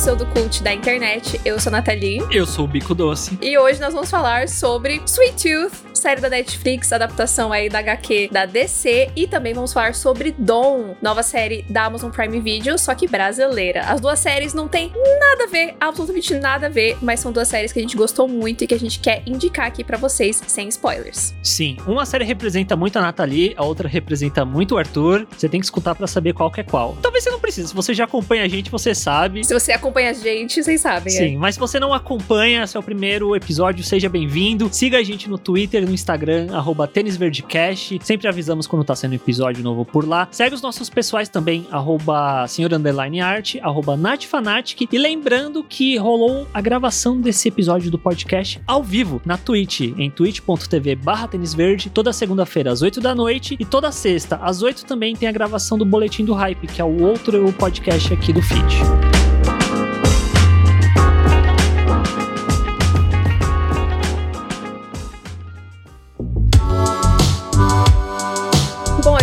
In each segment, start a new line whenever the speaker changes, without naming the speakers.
pseudocult da internet. Eu sou a Nathalie.
Eu sou o Bico Doce.
E hoje nós vamos falar sobre Sweet Tooth, série da Netflix, adaptação aí da HQ da DC. E também vamos falar sobre Dawn, nova série da Amazon Prime Video, só que brasileira. As duas séries não têm nada a ver, absolutamente nada a ver, mas são duas séries que a gente gostou muito e que a gente quer indicar aqui para vocês, sem spoilers.
Sim, uma série representa muito a Nathalie, a outra representa muito o Arthur. Você tem que escutar para saber qual que é qual. Talvez você não precise, se você já acompanha a gente, você sabe.
Se você acompanha a gente, vocês sabem.
Sim, é. mas se você não acompanha, se é o primeiro episódio, seja bem-vindo. Siga a gente no Twitter, no Instagram, arroba tênisverdecast. Sempre avisamos quando tá sendo episódio novo por lá. Segue os nossos pessoais também, arroba senhor underline art, arroba natfanatic. E lembrando que rolou a gravação desse episódio do podcast ao vivo na Twitch, em twitch.tv barra tênisverde, toda segunda-feira às 8 da noite e toda sexta às 8 também tem a gravação do Boletim do Hype, que é o outro podcast aqui do feed.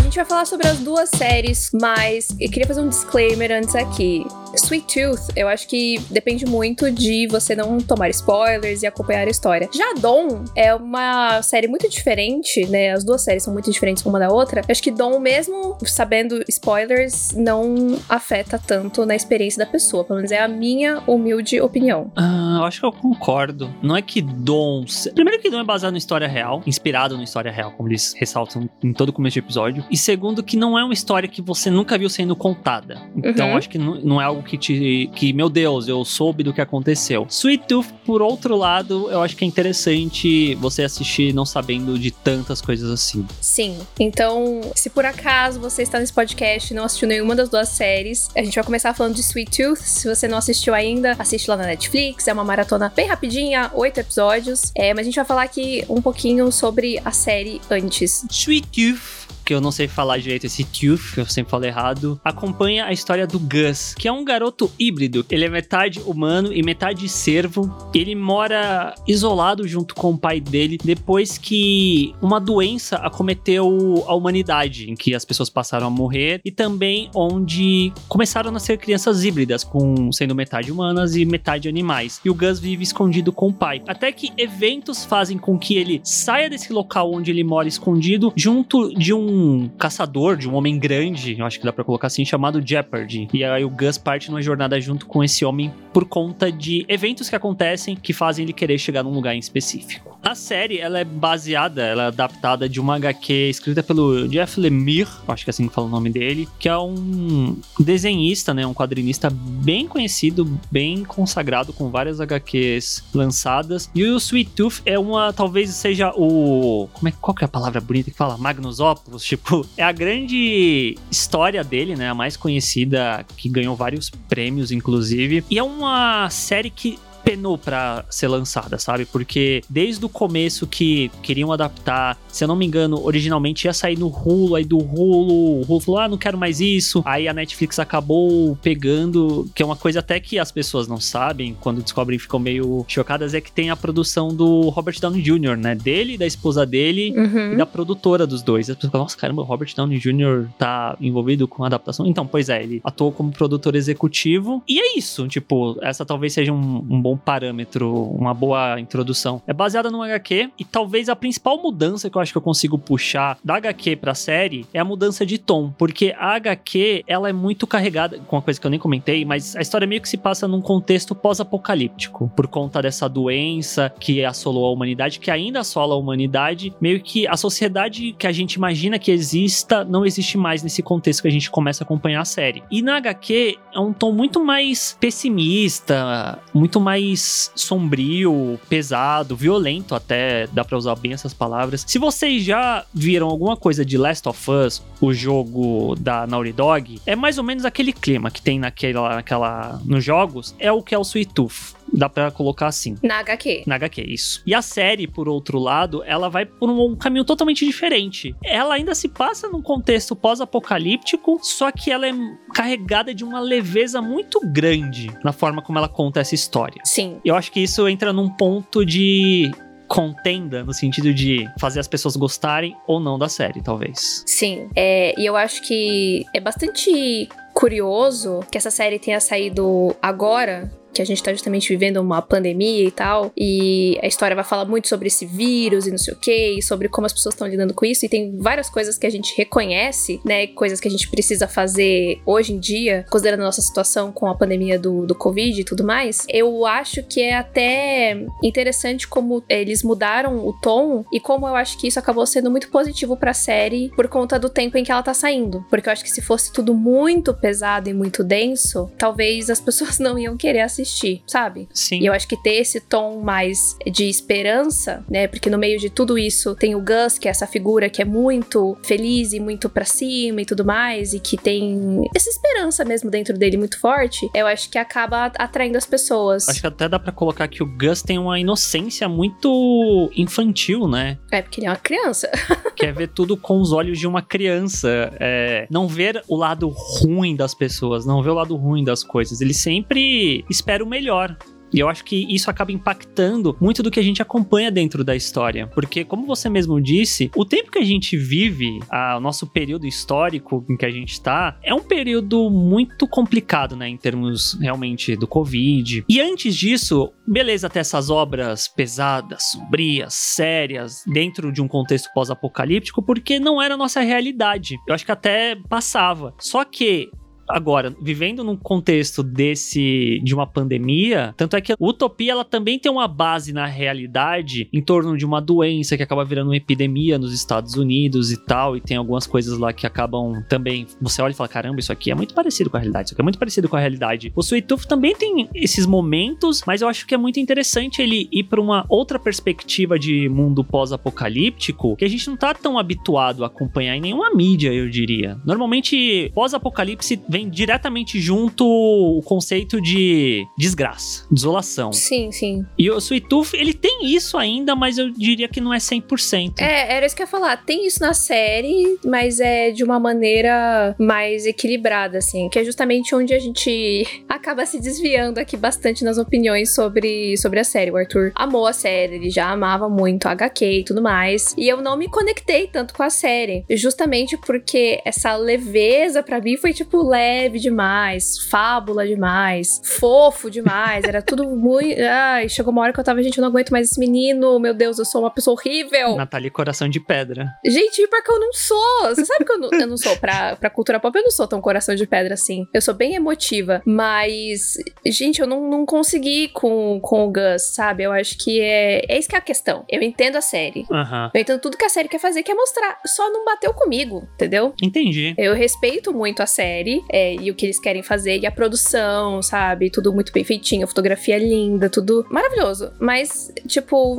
Gente vai falar sobre as duas séries, mas eu queria fazer um disclaimer antes aqui. Sweet Tooth, eu acho que depende muito de você não tomar spoilers e acompanhar a história. Já Dom é uma série muito diferente, né? As duas séries são muito diferentes uma da outra. Eu acho que Dom, mesmo sabendo spoilers, não afeta tanto na experiência da pessoa. Pelo menos é a minha humilde opinião.
Ah, eu acho que eu concordo. Não é que Dom. Primeiro, que Dom é baseado em história real, inspirado na história real, como eles ressaltam em todo começo de episódio. E segundo, que não é uma história que você nunca viu sendo contada. Então, uhum. acho que não, não é algo que te. que, meu Deus, eu soube do que aconteceu. Sweet Tooth, por outro lado, eu acho que é interessante você assistir não sabendo de tantas coisas assim.
Sim. Então, se por acaso você está nesse podcast e não assistiu nenhuma das duas séries, a gente vai começar falando de Sweet Tooth. Se você não assistiu ainda, assiste lá na Netflix. É uma maratona bem rapidinha, oito episódios. É, mas a gente vai falar aqui um pouquinho sobre a série antes.
Sweet Tooth que eu não sei falar direito esse Tooth, eu sempre falo errado, acompanha a história do Gus, que é um garoto híbrido. Ele é metade humano e metade cervo. Ele mora isolado junto com o pai dele depois que uma doença acometeu a humanidade, em que as pessoas passaram a morrer e também onde começaram a nascer crianças híbridas, com sendo metade humanas e metade animais. E o Gus vive escondido com o pai. Até que eventos fazem com que ele saia desse local onde ele mora escondido junto de um um caçador, de um homem grande, eu acho que dá pra colocar assim, chamado Jeopardy. E aí o Gus parte numa jornada junto com esse homem por conta de eventos que acontecem que fazem ele querer chegar num lugar em específico. A série, ela é baseada, ela é adaptada de uma HQ escrita pelo Jeff Lemire, acho que é assim que fala o nome dele, que é um desenhista, né, um quadrinista bem conhecido, bem consagrado com várias HQs lançadas. E o Sweet Tooth é uma, talvez seja o, como é, qual que é a palavra bonita que fala? Magnus Opus, tipo, é a grande história dele, né, a mais conhecida, que ganhou vários prêmios inclusive. E é uma série que penou para ser lançada, sabe? Porque desde o começo que queriam adaptar, se eu não me engano, originalmente ia sair no Hulu, aí do Hulu, o Hulu falou, ah, não quero mais isso. Aí a Netflix acabou pegando, que é uma coisa até que as pessoas não sabem, quando descobrem ficam meio chocadas, é que tem a produção do Robert Downey Jr., né? Dele, da esposa dele uhum. e da produtora dos dois. As pessoas falam, nossa, caramba, o Robert Downey Jr. tá envolvido com a adaptação. Então, pois é, ele atuou como produtor executivo. E é isso, tipo, essa talvez seja um, um bom parâmetro, uma boa introdução. É baseada no HQ e talvez a principal mudança que eu acho que eu consigo puxar da HQ pra série é a mudança de tom, porque a HQ, ela é muito carregada, com uma coisa que eu nem comentei, mas a história meio que se passa num contexto pós-apocalíptico, por conta dessa doença que assolou a humanidade, que ainda assola a humanidade, meio que a sociedade que a gente imagina que exista não existe mais nesse contexto que a gente começa a acompanhar a série. E na HQ é um tom muito mais pessimista, muito mais mais sombrio, pesado, violento até, dá pra usar bem essas palavras. Se vocês já viram alguma coisa de Last of Us, o jogo da Naughty Dog, é mais ou menos aquele clima que tem naquela, naquela nos jogos, é o que é o Sweet Tooth. Dá pra colocar assim.
Na HQ.
Na HQ, isso. E a série, por outro lado, ela vai por um caminho totalmente diferente. Ela ainda se passa num contexto pós-apocalíptico, só que ela é carregada de uma leveza muito grande na forma como ela conta essa história.
Sim.
Eu acho que isso entra num ponto de contenda no sentido de fazer as pessoas gostarem ou não da série, talvez.
Sim, é, e eu acho que é bastante curioso que essa série tenha saído agora, que a gente tá justamente vivendo uma pandemia e tal, e a história vai falar muito sobre esse vírus e não sei o que, e sobre como as pessoas estão lidando com isso, e tem várias coisas que a gente reconhece, né, coisas que a gente precisa fazer hoje em dia, considerando a nossa situação com a pandemia do, do Covid e tudo mais, eu acho que é até interessante como eles mudaram o tom e como eu acho que isso acabou sendo muito positivo pra série por conta do tempo em que ela tá saindo. Porque eu acho que se fosse tudo muito pesado e muito denso, talvez as pessoas não iam querer assistir sabe?
Sim.
E eu acho que ter esse tom mais de esperança, né? Porque no meio de tudo isso tem o Gus, que é essa figura que é muito feliz e muito pra cima e tudo mais, e que tem essa esperança mesmo dentro dele muito forte, eu acho que acaba atraindo as pessoas.
Acho que até dá pra colocar que o Gus tem uma inocência muito infantil, né?
É, porque ele é uma criança.
Quer ver tudo com os olhos de uma criança. É, não ver o lado ruim das pessoas, não ver o lado ruim das coisas. Ele sempre espera o melhor. E eu acho que isso acaba impactando muito do que a gente acompanha dentro da história. Porque, como você mesmo disse, o tempo que a gente vive, a, o nosso período histórico em que a gente está, é um período muito complicado, né? Em termos realmente do Covid. E antes disso, beleza, até essas obras pesadas, sombrias, sérias, dentro de um contexto pós-apocalíptico, porque não era a nossa realidade. Eu acho que até passava. Só que Agora, vivendo num contexto desse de uma pandemia, tanto é que a utopia ela também tem uma base na realidade em torno de uma doença que acaba virando uma epidemia nos Estados Unidos e tal, e tem algumas coisas lá que acabam também, você olha e fala, caramba, isso aqui é muito parecido com a realidade, isso aqui é muito parecido com a realidade. O Sweet Tooth também tem esses momentos, mas eu acho que é muito interessante ele ir para uma outra perspectiva de mundo pós-apocalíptico que a gente não tá tão habituado a acompanhar em nenhuma mídia, eu diria. Normalmente, pós-apocalipse vem vem diretamente junto o conceito de desgraça, desolação.
Sim, sim.
E o Sweet Tooth, ele tem isso ainda, mas eu diria que não é 100%.
É, era isso que eu ia falar. Tem isso na série, mas é de uma maneira mais equilibrada, assim. Que é justamente onde a gente acaba se desviando aqui bastante nas opiniões sobre, sobre a série. O Arthur amou a série, ele já amava muito a HQ e tudo mais. E eu não me conectei tanto com a série. Justamente porque essa leveza para mim foi tipo leve leve demais, fábula demais, fofo demais, era tudo muito. Ai, chegou uma hora que eu tava, gente, eu não aguento mais esse menino, meu Deus, eu sou uma pessoa horrível.
Nathalie, coração de pedra.
Gente, porque eu não sou. Você sabe que eu não, eu não sou, pra, pra cultura pop, eu não sou tão coração de pedra assim. Eu sou bem emotiva, mas, gente, eu não, não consegui com, com o Gus, sabe? Eu acho que é, é isso que é a questão. Eu entendo a série.
Uhum.
Eu entendo tudo que a série quer fazer, quer mostrar. Só não bateu comigo, entendeu?
Entendi.
Eu respeito muito a série é, e o que eles querem fazer, e a produção, sabe? Tudo muito bem feitinho, a fotografia linda, tudo maravilhoso. Mas, tipo,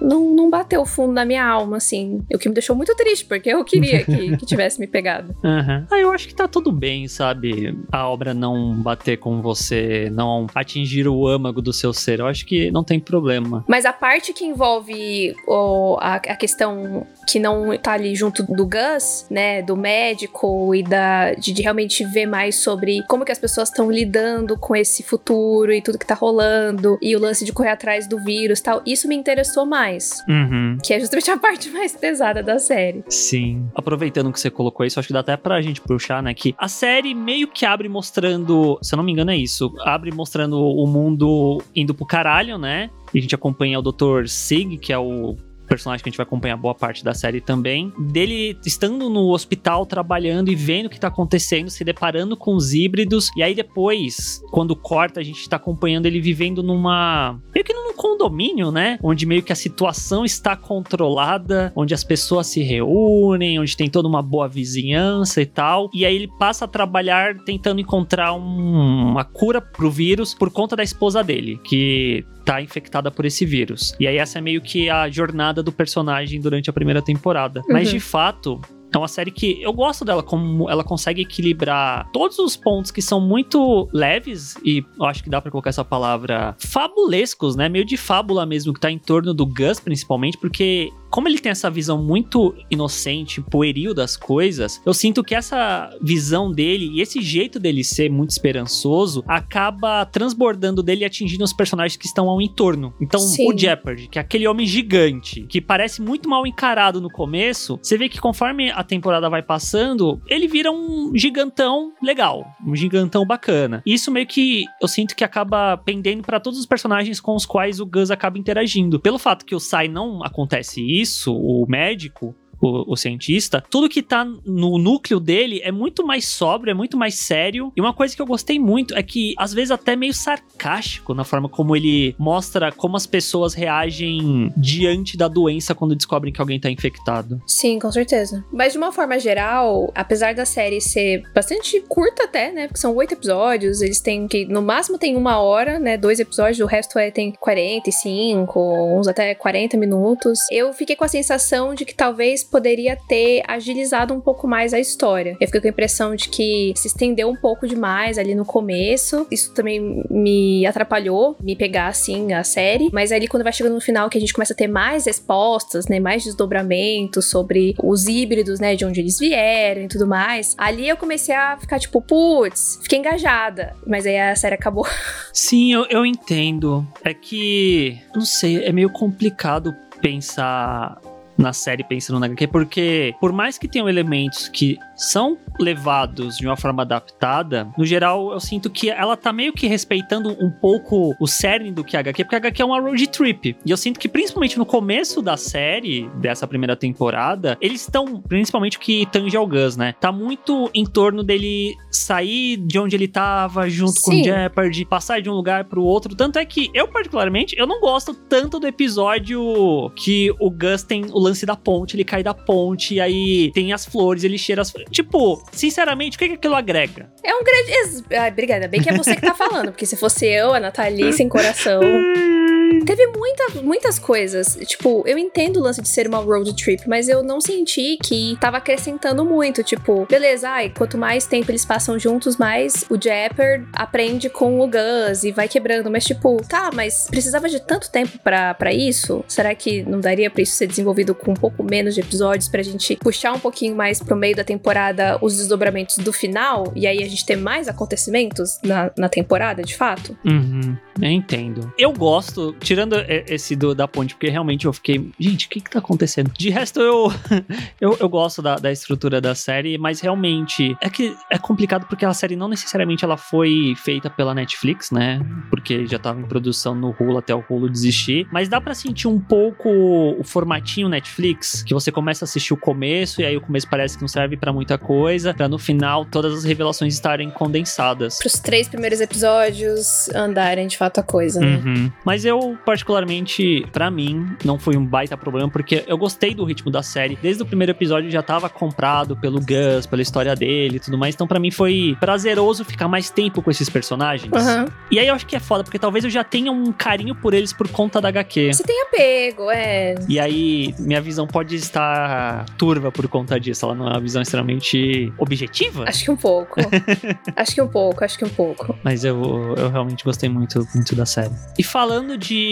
não, não bateu fundo na minha alma, assim. O que me deixou muito triste, porque eu queria que, que tivesse me pegado.
Uhum. Ah, eu acho que tá tudo bem, sabe? A obra não bater com você, não atingir o âmago do seu ser. Eu acho que não tem problema.
Mas a parte que envolve o, a, a questão que não tá ali junto do Gus, né? Do médico e da, de, de realmente ver mais sobre como que as pessoas estão lidando com esse futuro e tudo que tá rolando, e o lance de correr atrás do vírus tal. Isso me interessou mais.
Uhum.
Que é justamente a parte mais pesada da série.
Sim. Aproveitando que você colocou isso, acho que dá até pra gente puxar, né? Que a série meio que abre mostrando, se eu não me engano, é isso. Abre mostrando o mundo indo pro caralho, né? E a gente acompanha o Dr. Sig, que é o personagem que a gente vai acompanhar boa parte da série também, dele estando no hospital trabalhando e vendo o que tá acontecendo, se deparando com os híbridos, e aí depois, quando corta, a gente tá acompanhando ele vivendo numa. meio que num condomínio, né? Onde meio que a situação está controlada, onde as pessoas se reúnem, onde tem toda uma boa vizinhança e tal. E aí ele passa a trabalhar tentando encontrar um, uma cura pro vírus por conta da esposa dele, que tá infectada por esse vírus. E aí essa é meio que a jornada do personagem durante a primeira temporada. Uhum. Mas de fato, é uma série que eu gosto dela, como ela consegue equilibrar todos os pontos que são muito leves, e eu acho que dá para colocar essa palavra, fabulescos, né? Meio de fábula mesmo, que tá em torno do Gus, principalmente, porque como ele tem essa visão muito inocente, pueril das coisas, eu sinto que essa visão dele e esse jeito dele ser muito esperançoso acaba transbordando dele e atingindo os personagens que estão ao entorno. Então, Sim. o Jeopardy, que é aquele homem gigante, que parece muito mal encarado no começo, você vê que conforme a temporada vai passando, ele vira um gigantão legal, um gigantão bacana. E isso meio que eu sinto que acaba pendendo para todos os personagens com os quais o Gus acaba interagindo. Pelo fato que o Sai não acontece isso, o médico, o, o, cientista, tudo que tá no núcleo dele é muito mais sóbrio, é muito mais sério. E uma coisa que eu gostei muito é que, às vezes, até meio sarcástico na forma como ele mostra como as pessoas reagem diante da doença quando descobrem que alguém tá infectado.
Sim, com certeza. Mas de uma forma geral, apesar da série ser bastante curta até, né? Porque são oito episódios, eles têm que, no máximo, tem uma hora, né? Dois episódios, o resto é, tem 45, uns até 40 minutos. Eu fiquei com a sensação de que talvez poderia ter agilizado um pouco mais a história. Eu fiquei com a impressão de que se estendeu um pouco demais ali no começo. Isso também me atrapalhou, me pegar assim a série. Mas ali quando vai chegando no final, que a gente começa a ter mais respostas, né? Mais desdobramentos sobre os híbridos, né? De onde eles vieram e tudo mais. Ali eu comecei a ficar tipo, putz, fiquei engajada. Mas aí a série acabou.
Sim, eu, eu entendo. É que, não sei, é meio complicado pensar na série pensando na HQ, porque por mais que tenham elementos que são levados de uma forma adaptada, no geral eu sinto que ela tá meio que respeitando um pouco o cerne do que a HQ, porque a HQ é uma road trip. E eu sinto que principalmente no começo da série, dessa primeira temporada, eles estão, principalmente o que tange ao Gus, né? Tá muito em torno dele sair de onde ele tava junto Sim. com o Jeopardy, passar de um lugar pro outro. Tanto é que eu, particularmente, eu não gosto tanto do episódio que o Gus tem o lance da ponte, ele cai da ponte, e aí tem as flores, ele cheira as flores. Tipo, sinceramente, o que, que aquilo agrega?
É um grande. Ai, obrigada. Bem que é você que tá falando, porque se fosse eu, a Nathalie, sem coração. Teve muita, muitas coisas. Tipo, eu entendo o lance de ser uma road trip, mas eu não senti que tava acrescentando muito. Tipo, beleza, ai, quanto mais tempo eles passam juntos, mais o Japper aprende com o Gus e vai quebrando. Mas, tipo, tá, mas precisava de tanto tempo para isso? Será que não daria pra isso ser desenvolvido com um pouco menos de episódios pra gente puxar um pouquinho mais pro meio da temporada os desdobramentos do final? E aí a gente ter mais acontecimentos na, na temporada, de fato?
Uhum, eu entendo. Eu gosto tirando esse do, da ponte, porque realmente eu fiquei, gente, o que que tá acontecendo? De resto, eu, eu, eu gosto da, da estrutura da série, mas realmente é que é complicado porque a série não necessariamente ela foi feita pela Netflix, né? Porque já tava em produção no Hulu até o Hulu desistir, mas dá para sentir um pouco o formatinho Netflix, que você começa a assistir o começo e aí o começo parece que não serve para muita coisa, para no final todas as revelações estarem condensadas.
Para os três primeiros episódios andarem de fato a coisa, né?
Uhum. Mas eu particularmente, para mim, não foi um baita problema, porque eu gostei do ritmo da série. Desde o primeiro episódio já tava comprado pelo Gus, pela história dele e tudo mais. Então, para mim, foi prazeroso ficar mais tempo com esses personagens. Uhum. E aí eu acho que é foda, porque talvez eu já tenha um carinho por eles por conta da HQ.
Você tem apego, é.
E aí, minha visão pode estar turva por conta disso. Ela não é uma visão extremamente objetiva?
Acho que um pouco. acho que um pouco, acho que um pouco.
Mas eu, eu realmente gostei muito, muito da série. E falando de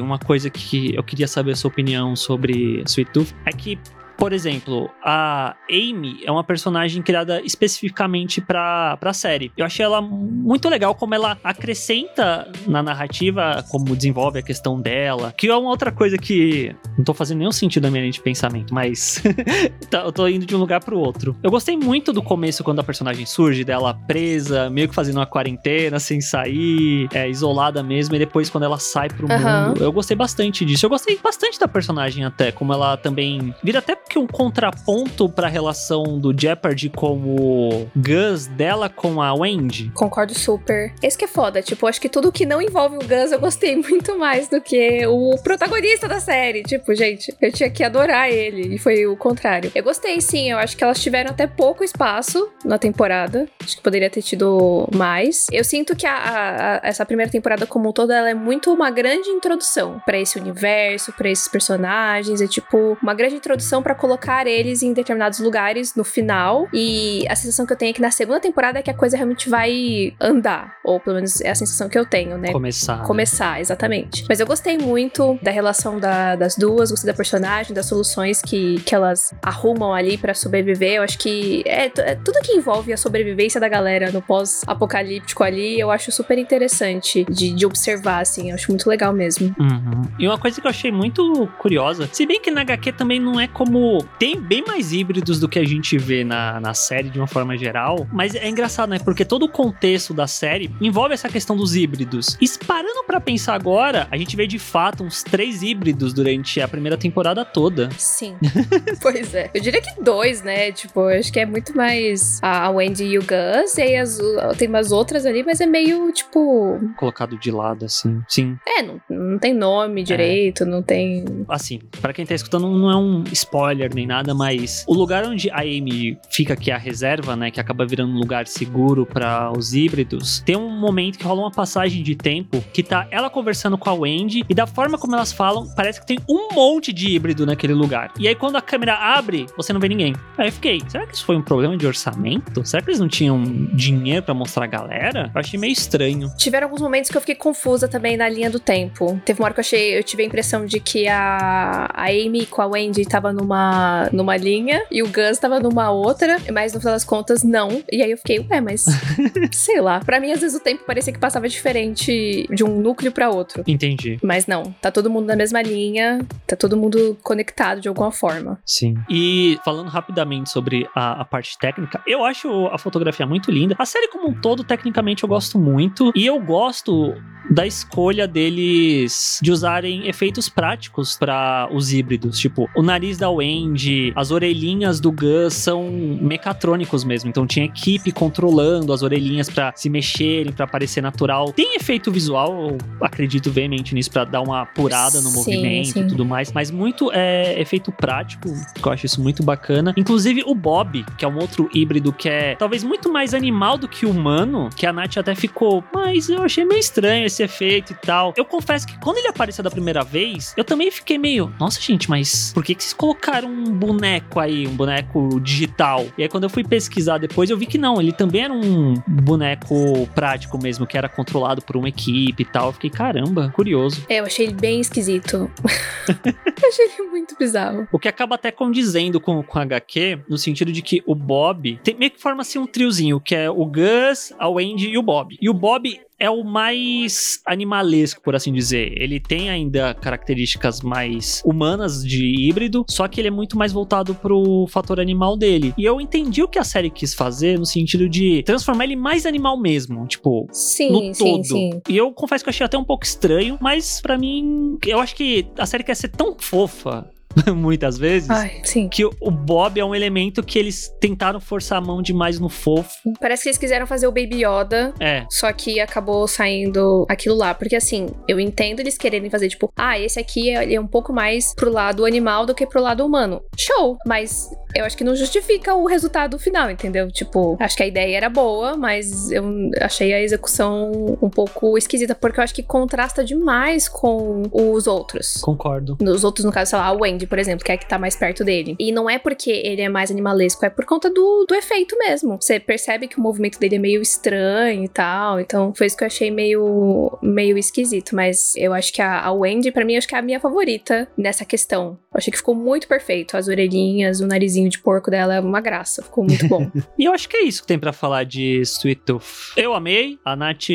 uma coisa que eu queria saber a sua opinião sobre Sweet Tooth. É que por exemplo, a Amy é uma personagem criada especificamente pra, pra série. Eu achei ela muito legal como ela acrescenta na narrativa, como desenvolve a questão dela, que é uma outra coisa que não tô fazendo nenhum sentido na minha linha de pensamento, mas tá, eu tô indo de um lugar pro outro. Eu gostei muito do começo quando a personagem surge, dela presa, meio que fazendo uma quarentena, sem sair, é, isolada mesmo, e depois quando ela sai pro uhum. mundo. Eu gostei bastante disso. Eu gostei bastante da personagem até, como ela também vira até que um contraponto pra relação do Jeopardy com o Gus dela com a Wendy?
Concordo super. Esse que é foda, tipo, acho que tudo que não envolve o Gus eu gostei muito mais do que o protagonista da série. Tipo, gente, eu tinha que adorar ele e foi o contrário. Eu gostei sim, eu acho que elas tiveram até pouco espaço na temporada. Acho que poderia ter tido mais. Eu sinto que a, a, a, essa primeira temporada como um todo ela é muito uma grande introdução para esse universo, para esses personagens, é tipo uma grande introdução para colocar eles em determinados lugares no final. E a sensação que eu tenho é que na segunda temporada é que a coisa realmente vai andar. Ou pelo menos é a sensação que eu tenho, né?
Começar. Né?
Começar, exatamente. Mas eu gostei muito da relação da, das duas. duas, gostei da personagem, das soluções que, que elas arrumam ali para sobreviver. Eu acho que é, é, tudo que envolve a sobrevivência da galera no pós-apocalíptico ali, eu acho super interessante de, de observar, assim. Eu acho muito legal mesmo.
Uhum. E uma coisa que eu achei muito curiosa, se bem que na HQ também não é como. Tem bem mais híbridos do que a gente vê na, na série de uma forma geral, mas é engraçado, né? Porque todo o contexto da série envolve essa questão dos híbridos. E parando para pensar agora, a gente vê de fato uns três híbridos durante a primeira temporada toda.
Sim. pois é. Eu diria que dois, né? Tipo, acho que é muito mais a Wendy e o Gus, e aí as, tem umas outras ali, mas é meio, tipo.
Colocado de lado, assim. Sim.
É, não, não tem nome direito, é. não tem.
Assim, para quem tá escutando, não é um spoiler nem nada, mas o lugar onde a Amy fica, que é a reserva, né? Que acaba virando um lugar seguro para os híbridos, tem um momento que rola uma passagem de tempo que tá ela conversando com a Wendy e da forma como elas falam, parece que tem um monte de híbrido naquele lugar. E aí quando a câmera abre, você não vê ninguém. Aí eu fiquei, será que isso foi um problema de orçamento? Será que eles não tinham dinheiro para mostrar a galera? Eu achei meio estranho.
Tiveram alguns momentos que eu fiquei confusa também na linha do tempo. Teve uma hora que eu achei, eu tive a impressão de que a, a Amy com a Wendy tava numa, numa linha e o Gus tava numa outra, mas no final das contas não. E aí eu fiquei, ué, mas sei lá. Para mim às vezes o tempo parecia que passava diferente de um núcleo para outro.
Entendi.
Mas não, tá todo mundo na mesma linha, tá todo mundo conectado de alguma forma.
Sim. E falando rapidamente sobre a, a, parte técnica, eu acho a fotografia muito linda. A série como um todo, tecnicamente, eu gosto muito. E eu gosto da escolha deles de usarem efeitos práticos para os híbridos. Tipo, o nariz da As orelhinhas do Gus são mecatrônicos mesmo. Então tinha equipe controlando as orelhinhas para se mexerem, para parecer natural. Tem efeito visual, eu acredito veemente nisso, para dar uma apurada no sim, movimento sim. e tudo mais. Mas muito é efeito prático, que eu acho isso muito bacana. Inclusive o Bob, que é um outro híbrido que é talvez muito mais animal do que humano, que a Nath até ficou, mas eu achei meio estranho esse efeito e tal. Eu confesso que quando ele apareceu da primeira vez, eu também fiquei meio, nossa gente, mas por que, que vocês colocaram um boneco aí, um boneco digital? E aí quando eu fui pesquisar depois, eu vi que não, ele também era um boneco prático mesmo, que era controlado por uma equipe e tal. Eu fiquei, caramba, curioso.
É, eu achei ele bem esquisito. eu achei ele muito bizarro.
O que acaba até condizendo com, com HQ, no sentido de que o Bob tem, meio que forma assim um triozinho, que é o Gus, a Wendy e o Bob. E o Bob é o mais animalesco, por assim dizer. Ele tem ainda características mais humanas de híbrido, só que ele é muito mais voltado pro fator animal dele. E eu entendi o que a série quis fazer no sentido de transformar ele mais animal mesmo, tipo, sim, no todo. Sim, sim. E eu confesso que eu achei até um pouco estranho, mas para mim, eu acho que a série quer ser tão fofa muitas vezes.
Ai,
que o Bob é um elemento que eles tentaram forçar a mão demais no fofo.
Parece que eles quiseram fazer o Baby Yoda.
É.
Só que acabou saindo aquilo lá. Porque assim, eu entendo eles quererem fazer, tipo, ah, esse aqui é, é um pouco mais pro lado animal do que pro lado humano. Show! Mas eu acho que não justifica o resultado final, entendeu? Tipo, acho que a ideia era boa, mas eu achei a execução um pouco esquisita, porque eu acho que contrasta demais com os outros.
Concordo.
Os outros, no caso, sei lá, a Wendy, por exemplo, que é que tá mais perto dele. E não é porque ele é mais animalesco, é por conta do, do efeito mesmo. Você percebe que o movimento dele é meio estranho e tal. Então, foi isso que eu achei meio, meio esquisito. Mas eu acho que a, a Wendy, para mim, acho que é a minha favorita nessa questão. Eu achei que ficou muito perfeito. As orelhinhas, o narizinho de porco dela é uma graça. Ficou muito bom.
e eu acho que é isso que tem para falar de Sweet Tooth. Eu amei. A Nath.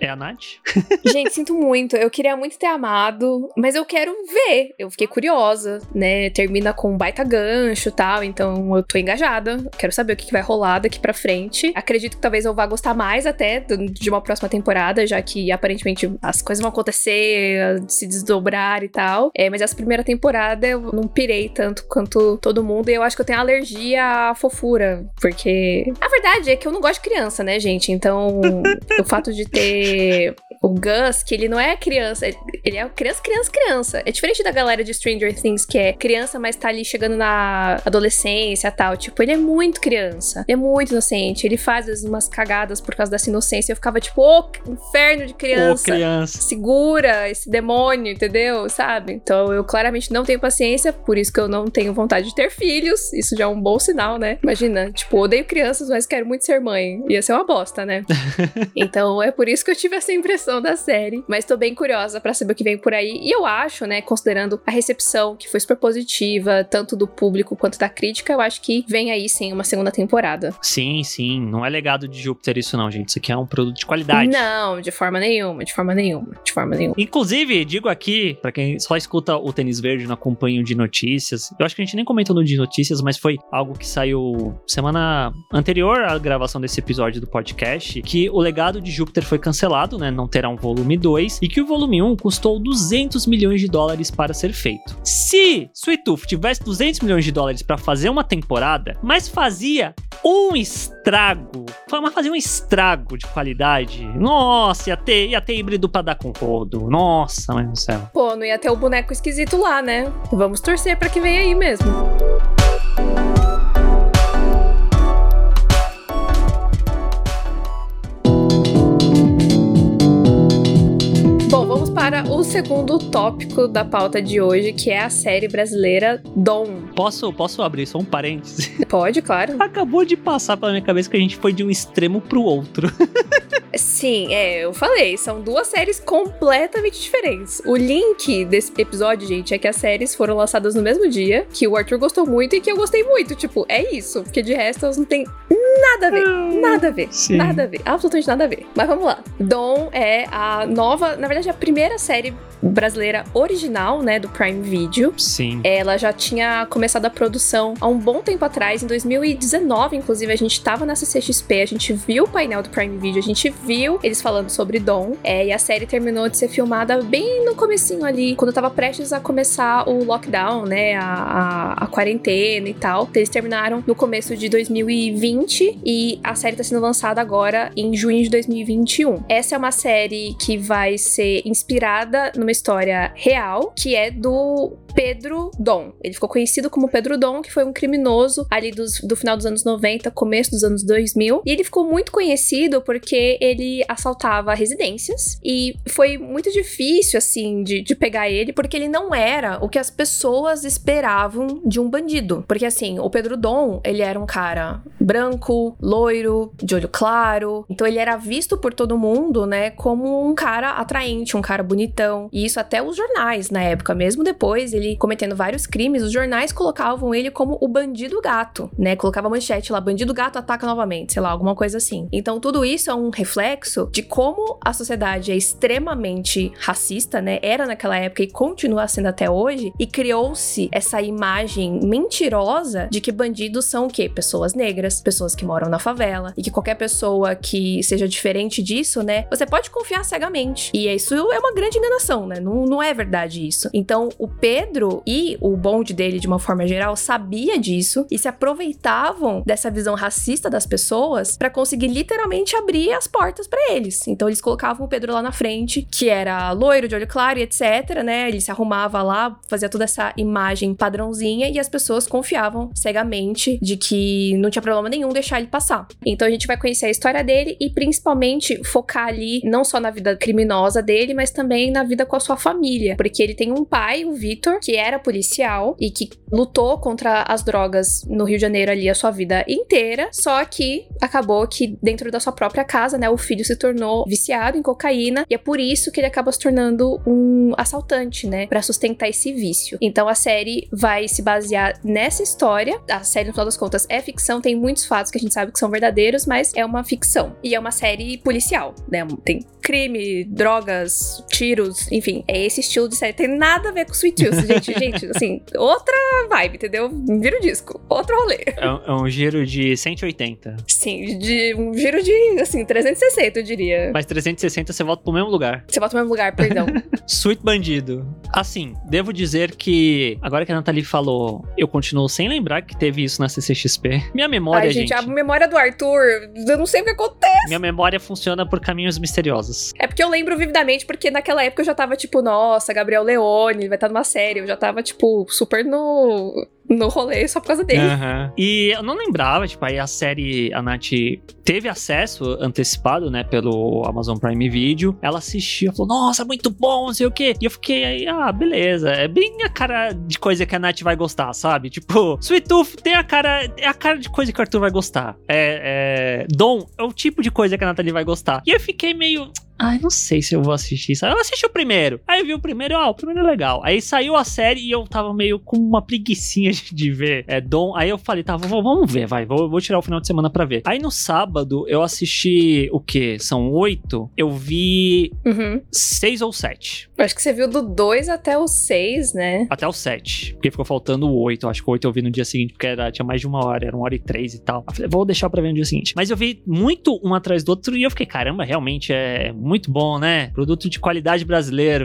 É a Nath?
Gente, sinto muito. Eu queria muito ter amado, mas eu quero ver. Eu fiquei curiosa, né? Termina com um baita gancho e tal. Então eu tô engajada. Quero saber o que, vai rolar daqui pra frente. Acredito que talvez eu vá gostar mais até de uma próxima temporada, já que aparentemente as coisas vão acontecer, se desdobrar e tal. É, mas essa primeira temporada eu não pirei tanto quanto todo mundo. E eu acho que eu tenho alergia à fofura. Porque a verdade é que eu não gosto de criança, né, gente? Então, o fato de ter o Gus, que ele não é criança, ele é criança, criança, criança. É diferente da galera de Stranger Things, que é criança, mas tá ali chegando na adolescência e tal. Tipo, ele é muito criança. Ele é muito inocente. Ele faz umas cagadas por causa dessa inocência. Eu ficava tipo, ô, oh, inferno de criança.
Ô, criança.
Segura esse demônio, entendeu? Sabe? Então eu claramente não tenho paciência, por isso que eu não tenho vontade de ter filhos. Isso já é um bom sinal, né? Imagina, tipo, odeio crianças, mas quero muito ser mãe. Ia ser uma bosta, né? então é por isso que eu tive essa impressão da série, mas tô bem curiosa para saber o que vem por aí. E eu acho, né, considerando a recepção que foi super positiva, tanto do público quanto da crítica, eu acho que vem aí sim uma segunda temporada.
Sim, sim, não é legado de Júpiter isso não, gente. Isso aqui é um produto de qualidade.
Não, de forma nenhuma, de forma nenhuma, de forma nenhuma.
Inclusive, digo aqui, para quem só escuta o Tênis Verde, não acompanha o de notícias, eu acho que a gente nem comentou no de notícias, mas foi algo que saiu semana anterior à gravação desse episódio do podcast, que o legado de Júpiter foi cancelado, né? Não terá um volume 2, e que o volume 1 custou 200 milhões de dólares para ser feito. Se Sweet Tooth tivesse 200 milhões de dólares para fazer uma temporada, mas fazia um estrago, mas fazia um estrago de qualidade, nossa, ia ter, ia ter híbrido pra dar com rodo, nossa, do céu.
Pô, não ia ter o boneco esquisito lá, né? Vamos torcer para que venha aí mesmo. Segundo tópico da pauta de hoje, que é a série brasileira Dom.
Posso, posso abrir só um parêntese?
Pode, claro.
Acabou de passar pela minha cabeça que a gente foi de um extremo pro outro.
Sim, é, eu falei, são duas séries completamente diferentes. O link desse episódio, gente, é que as séries foram lançadas no mesmo dia, que o Arthur gostou muito e que eu gostei muito. Tipo, é isso, porque de resto elas não tem nada a ver, nada a ver, Sim. nada a ver, absolutamente nada a ver. Mas vamos lá. Dom é a nova, na verdade, a primeira série brasileira original, né, do Prime Video.
Sim.
Ela já tinha começado a produção há um bom tempo atrás, em 2019, inclusive, a gente tava na CCXP, a gente viu o painel do Prime Video, a gente viu eles falando sobre Dom, é, e a série terminou de ser filmada bem no comecinho ali, quando tava prestes a começar o lockdown, né, a, a, a quarentena e tal. Eles terminaram no começo de 2020 e a série tá sendo lançada agora em junho de 2021. Essa é uma série que vai ser inspirada numa história real, que é do Pedro Dom. Ele ficou conhecido como Pedro Dom, que foi um criminoso ali dos, do final dos anos 90, começo dos anos 2000. E ele ficou muito conhecido porque ele assaltava residências. E foi muito difícil, assim, de, de pegar ele, porque ele não era o que as pessoas esperavam de um bandido. Porque, assim, o Pedro Dom, ele era um cara branco, loiro, de olho claro. Então ele era visto por todo mundo, né, como um cara atraente, um cara bonitão. E isso até os jornais na época, mesmo depois, ele cometendo vários crimes, os jornais colocavam ele como o bandido gato, né? Colocava manchete lá, bandido gato ataca novamente, sei lá, alguma coisa assim. Então tudo isso é um reflexo de como a sociedade é extremamente racista, né? Era naquela época e continua sendo até hoje, e criou-se essa imagem mentirosa de que bandidos são o quê? Pessoas negras, pessoas que moram na favela, e que qualquer pessoa que seja diferente disso, né? Você pode confiar cegamente. E isso é uma grande enganação, né? Não, não é verdade isso. Então, o Pedro Pedro e o bonde dele, de uma forma geral, sabia disso e se aproveitavam dessa visão racista das pessoas para conseguir literalmente abrir as portas para eles. Então eles colocavam o Pedro lá na frente, que era loiro, de olho claro e etc, né? Ele se arrumava lá, fazia toda essa imagem padrãozinha e as pessoas confiavam cegamente de que não tinha problema nenhum deixar ele passar. Então a gente vai conhecer a história dele e principalmente focar ali não só na vida criminosa dele, mas também na vida com a sua família, porque ele tem um pai, o Vitor, que era policial e que lutou contra as drogas no Rio de Janeiro ali a sua vida inteira, só que acabou que dentro da sua própria casa, né, o filho se tornou viciado em cocaína e é por isso que ele acaba se tornando um assaltante, né, para sustentar esse vício. Então a série vai se basear nessa história. A série, no final das contas, é ficção, tem muitos fatos que a gente sabe que são verdadeiros, mas é uma ficção. E é uma série policial, né? Tem crime, drogas, tiros, enfim, é esse estilo de série. Tem nada a ver com Sweet Tooth, gente. gente, assim, outra vibe, entendeu? Vira o disco, outro rolê.
É, é, um giro de 180.
Sim, de um giro de, assim, 360, eu diria.
Mas 360 você volta pro mesmo lugar.
Você volta pro mesmo lugar, perdão.
Sweet Bandido. Assim, devo dizer que, agora que a Nathalie falou, eu continuo sem lembrar que teve isso na CCXP. Minha memória, Ai, gente, gente...
a memória do Arthur, eu não sei o que acontece.
Minha memória funciona por caminhos misteriosos.
É porque eu lembro vividamente, porque naquela época eu já tava tipo, nossa, Gabriel Leone, vai estar numa série. Eu já tava, tipo, super no no rolê só por causa dele.
Uhum. E eu não lembrava, tipo, aí a série, a Nath teve acesso antecipado, né, pelo Amazon Prime Video. Ela assistiu, falou, nossa, muito bom, não sei o quê. E eu fiquei aí, ah, beleza. É bem a cara de coisa que a Nath vai gostar, sabe? Tipo, Sweet Tooth tem a cara, é a cara de coisa que o Arthur vai gostar. É, é, Dom é o tipo de coisa que a Nathalie vai gostar. E eu fiquei meio, ai, não sei se eu vou assistir isso. Eu assisti o primeiro. Aí eu vi o primeiro, ah, o primeiro é legal. Aí saiu a série e eu tava meio com uma preguiçinha de ver é, Dom. Aí eu falei, tá, vamos ver, vai, vou, vou tirar o final de semana pra ver. Aí no sábado eu assisti o quê? São oito? Eu vi
Uhum.
seis ou sete.
Eu Acho que você viu do 2 até o 6, né?
Até o sete. Porque ficou faltando o oito. Acho que o oito eu vi no dia seguinte, porque era, tinha mais de uma hora, era uma hora e três e tal. Eu falei, vou deixar pra ver no dia seguinte. Mas eu vi muito um atrás do outro e eu fiquei, caramba, realmente é muito bom, né? Produto de qualidade brasileiro.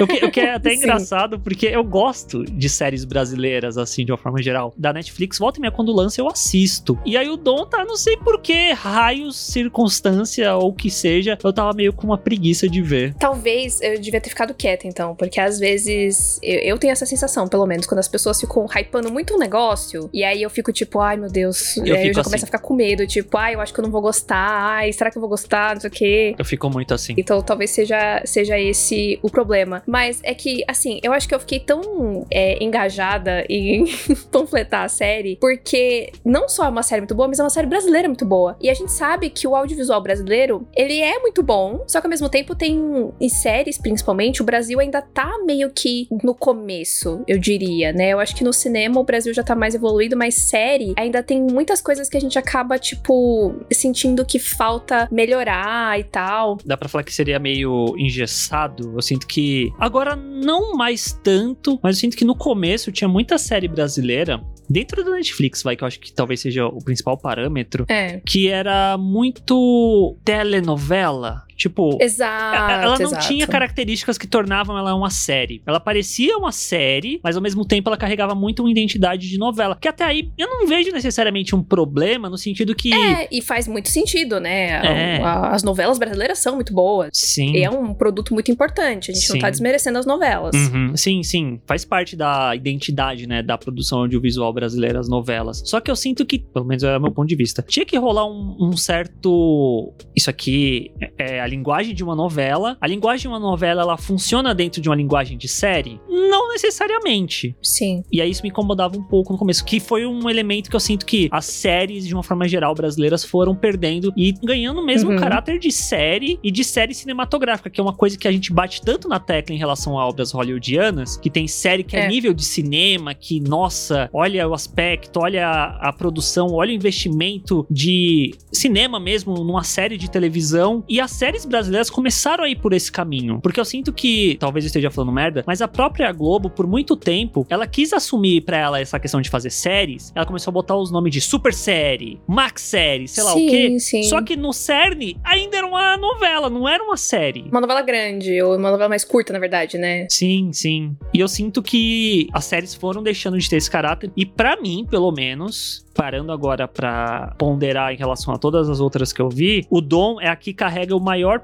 o, que, o que é até engraçado, porque eu gosto de séries brasileiras, assim, de uma forma geral. Da Netflix, volta e meia, quando lança, eu assisto. E aí o Dom tá, não sei por que, raios, circunstância ou o que seja, eu tava meio com uma preguiça de ver.
Talvez eu devia ter ficado quieta, então, porque às vezes eu, eu tenho essa sensação, pelo menos, quando as pessoas ficam hypando muito um negócio, e aí eu fico tipo, ai meu Deus,
Eu
e aí eu já
assim.
começo a ficar com medo, tipo, ai, eu acho que eu não vou gostar, ai, será que eu vou gostar, não sei o quê.
Eu fico muito assim.
Então talvez seja, seja esse o problema. Mas é que, assim, eu acho que eu fiquei tão é, engajada em panfletar a série, porque não só é uma série muito boa, mas é uma série brasileira muito boa. E a gente sabe que o audiovisual brasileiro, ele é muito bom, só que ao mesmo tempo tem, em séries principalmente, o Brasil ainda tá meio que no começo, eu diria, né? Eu acho que no cinema o Brasil já tá mais evoluído, mas série ainda tem muitas coisas que a gente acaba, tipo, sentindo que falta melhorar e tal.
Dá pra falar que seria meio engessado. Eu sinto que. Agora, não mais tanto, mas eu sinto que no começo tinha muita série brasileira. Dentro da Netflix, vai, que eu acho que talvez seja o principal parâmetro.
É.
Que era muito telenovela. Tipo,
Exato.
ela não
exato.
tinha características que tornavam ela uma série. Ela parecia uma série, mas ao mesmo tempo ela carregava muito uma identidade de novela. Que até aí eu não vejo necessariamente um problema no sentido que.
É, e faz muito sentido, né?
É.
As novelas brasileiras são muito boas.
Sim.
E é um produto muito importante. A gente não
Sim.
tá desmerecendo as novelas.
Uhum, Sim, sim. Faz parte da identidade, né, da produção audiovisual brasileira, as novelas. Só que eu sinto que, pelo menos é o meu ponto de vista, tinha que rolar um, um certo. Isso aqui é a linguagem de uma novela. A linguagem de uma novela, ela funciona dentro de uma linguagem de série? Não necessariamente.
Sim.
E aí isso me incomodava um pouco no começo, que foi um elemento que eu sinto que as séries, de uma forma geral, brasileiras foram perdendo e ganhando mesmo
Uhum.
um caráter de série e de série cinematográfica, que é uma coisa que a gente bate tanto na tecla em relação a obras hollywoodianas, que tem série que é,
É.
nível de cinema, que, nossa, olha o aspecto, olha a, a produção, olha o investimento de cinema mesmo numa série de televisão. E as séries brasileiras começaram a ir por esse caminho. Porque eu sinto que, talvez eu esteja falando merda, mas a própria Globo, por muito tempo, ela quis assumir pra ela essa questão de fazer séries. Ela começou a botar os nomes de super série, max série, sei lá
sim,
o quê.
Sim.
Só que no cerne ainda era uma novela, não era uma série.
Uma novela grande, ou uma novela mais curta, na verdade, né?
Sim, sim. E eu sinto que as séries foram deixando de ter esse caráter. E pra mim, pelo menos, parando agora pra ponderar em relação a todas as outras que eu vi, o Dom é a que carrega o maior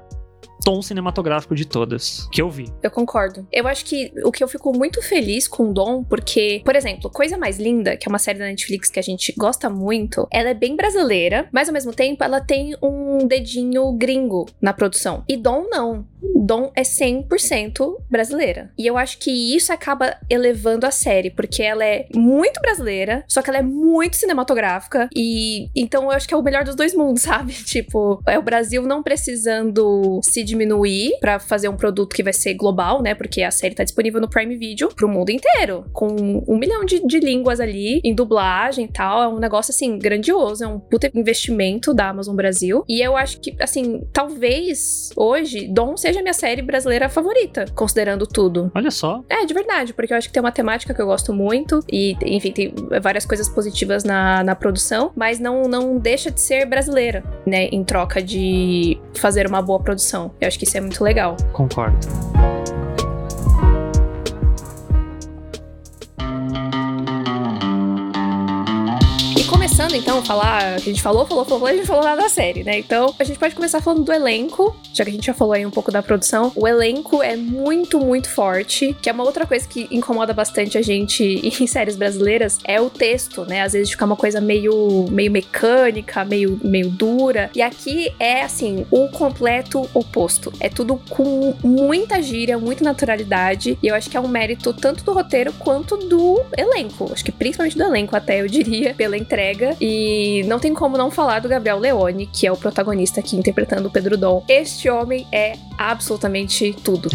tom cinematográfico de todas que eu vi.
Eu concordo. Eu acho que o que eu fico muito feliz com o Dom, porque, por exemplo, Coisa Mais Linda, que é uma série da Netflix que a gente gosta muito, ela é bem brasileira, mas ao mesmo tempo ela tem um dedinho gringo na produção. E Dom não. Dom é 100% brasileira. E eu acho que isso acaba elevando a série, porque ela é muito brasileira, só que ela é muito cinematográfica. E então eu acho que é o melhor dos dois mundos, sabe? Tipo, é o Brasil não precisando se diminuir pra fazer um produto que vai ser global, né? Porque a série tá disponível no Prime Video pro mundo inteiro, com um milhão de, de línguas ali, em dublagem e tal. É um negócio, assim, grandioso. É um puta investimento da Amazon Brasil. E eu acho que, assim, talvez hoje Dom seja a minha série brasileira favorita, considerando tudo.
Olha só.
É, de verdade, porque eu acho que tem uma temática que eu gosto muito e, enfim, tem várias coisas positivas na, na produção, mas não, não deixa de ser brasileira, né, em troca de fazer uma boa produção. Eu acho que isso é muito legal.
Concordo.
Então falar, a gente falou, falou, falou, a gente falou nada da série, né? Então a gente pode começar falando do elenco, já que a gente já falou aí um pouco da produção. O elenco é muito, muito forte, que é uma outra coisa que incomoda bastante a gente em séries brasileiras, é o texto, né? Às vezes fica uma coisa meio, meio mecânica, meio, meio dura. E aqui é assim, o completo oposto. É tudo com muita gíria, muita naturalidade. E eu acho que é um mérito tanto do roteiro quanto do elenco. Acho que principalmente do elenco, até eu diria, pela entrega. E não tem como não falar do Gabriel Leone, que é o protagonista aqui interpretando o Pedro Dom. Este homem é absolutamente tudo.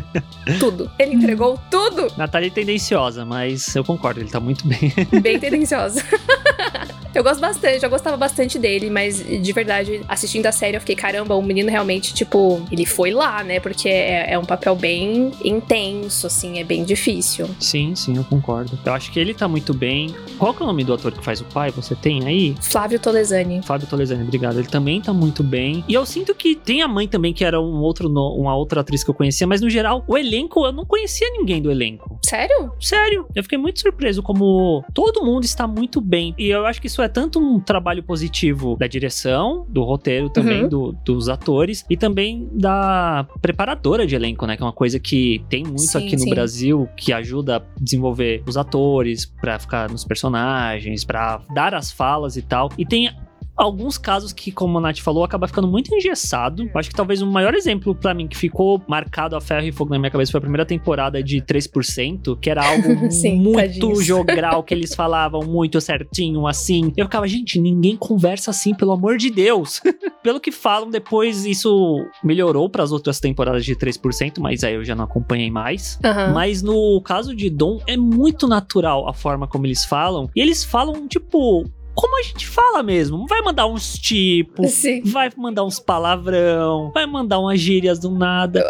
tudo. Ele entregou tudo.
Natália é tendenciosa, mas eu concordo, ele tá muito bem.
Bem tendenciosa. Eu gosto bastante, eu gostava bastante dele, mas de verdade, assistindo a série, eu fiquei, caramba, o menino realmente, tipo, ele foi lá, né? Porque é, é, um papel bem intenso, assim, é bem difícil.
Sim, sim, eu concordo. Eu acho que ele tá muito bem. Qual que é o nome do ator que faz o pai? Você tem aí?
Flávio Tolesani.
Flávio Tolesani, obrigado. Ele também tá muito bem. E eu sinto que tem a mãe também, que era um outro, uma outra atriz que eu conhecia, mas no geral, o elenco, eu não conhecia ninguém do elenco.
Sério?
Sério. Eu fiquei muito surpreso como todo mundo está muito bem. E eu acho que isso é tanto um trabalho positivo da direção, do roteiro também, uhum. do, dos atores, e também da preparadora de elenco, né? Que é uma coisa que tem muito sim, aqui no sim. Brasil, que ajuda a desenvolver os atores, para ficar nos personagens, para dar as falas e tal. E tem alguns casos que, como a Nath falou, acaba ficando muito engessado. Eu acho que talvez o maior exemplo para mim que ficou marcado a ferro e fogo na minha cabeça foi a primeira temporada de 3%, que era algo Sim, muito jogral, que eles falavam muito certinho, assim. Eu ficava, gente, ninguém conversa assim, pelo amor de Deus. Pelo que falam, depois isso melhorou para as outras temporadas de 3%, mas aí eu já não acompanhei mais. Uhum. Mas no caso de Dom, é muito natural a forma como eles falam. E eles falam, tipo, como a gente fala mesmo. Vai mandar uns tipos, vai mandar uns palavrão, vai mandar umas gírias do nada.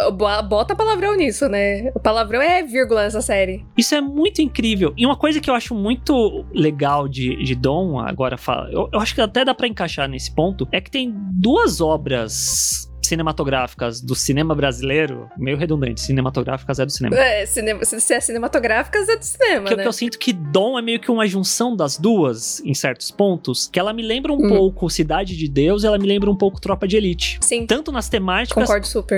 Bota palavrão nisso, né? O palavrão é vírgula nessa série.
Isso é muito incrível. E uma coisa que eu acho muito legal de, de Dom, agora fala, eu, eu acho que até dá para encaixar nesse ponto, é que tem duas obras cinematográficas do cinema brasileiro, meio redundante, cinematográficas é do cinema.
É, cinema, se é cinematográficas é do cinema,
que,
né?
que eu sinto que Dom é meio que uma junção das duas, em certos pontos, que ela me lembra um hum. pouco Cidade de Deus, ela me lembra um pouco Tropa de Elite.
Sim.
Tanto nas temáticas,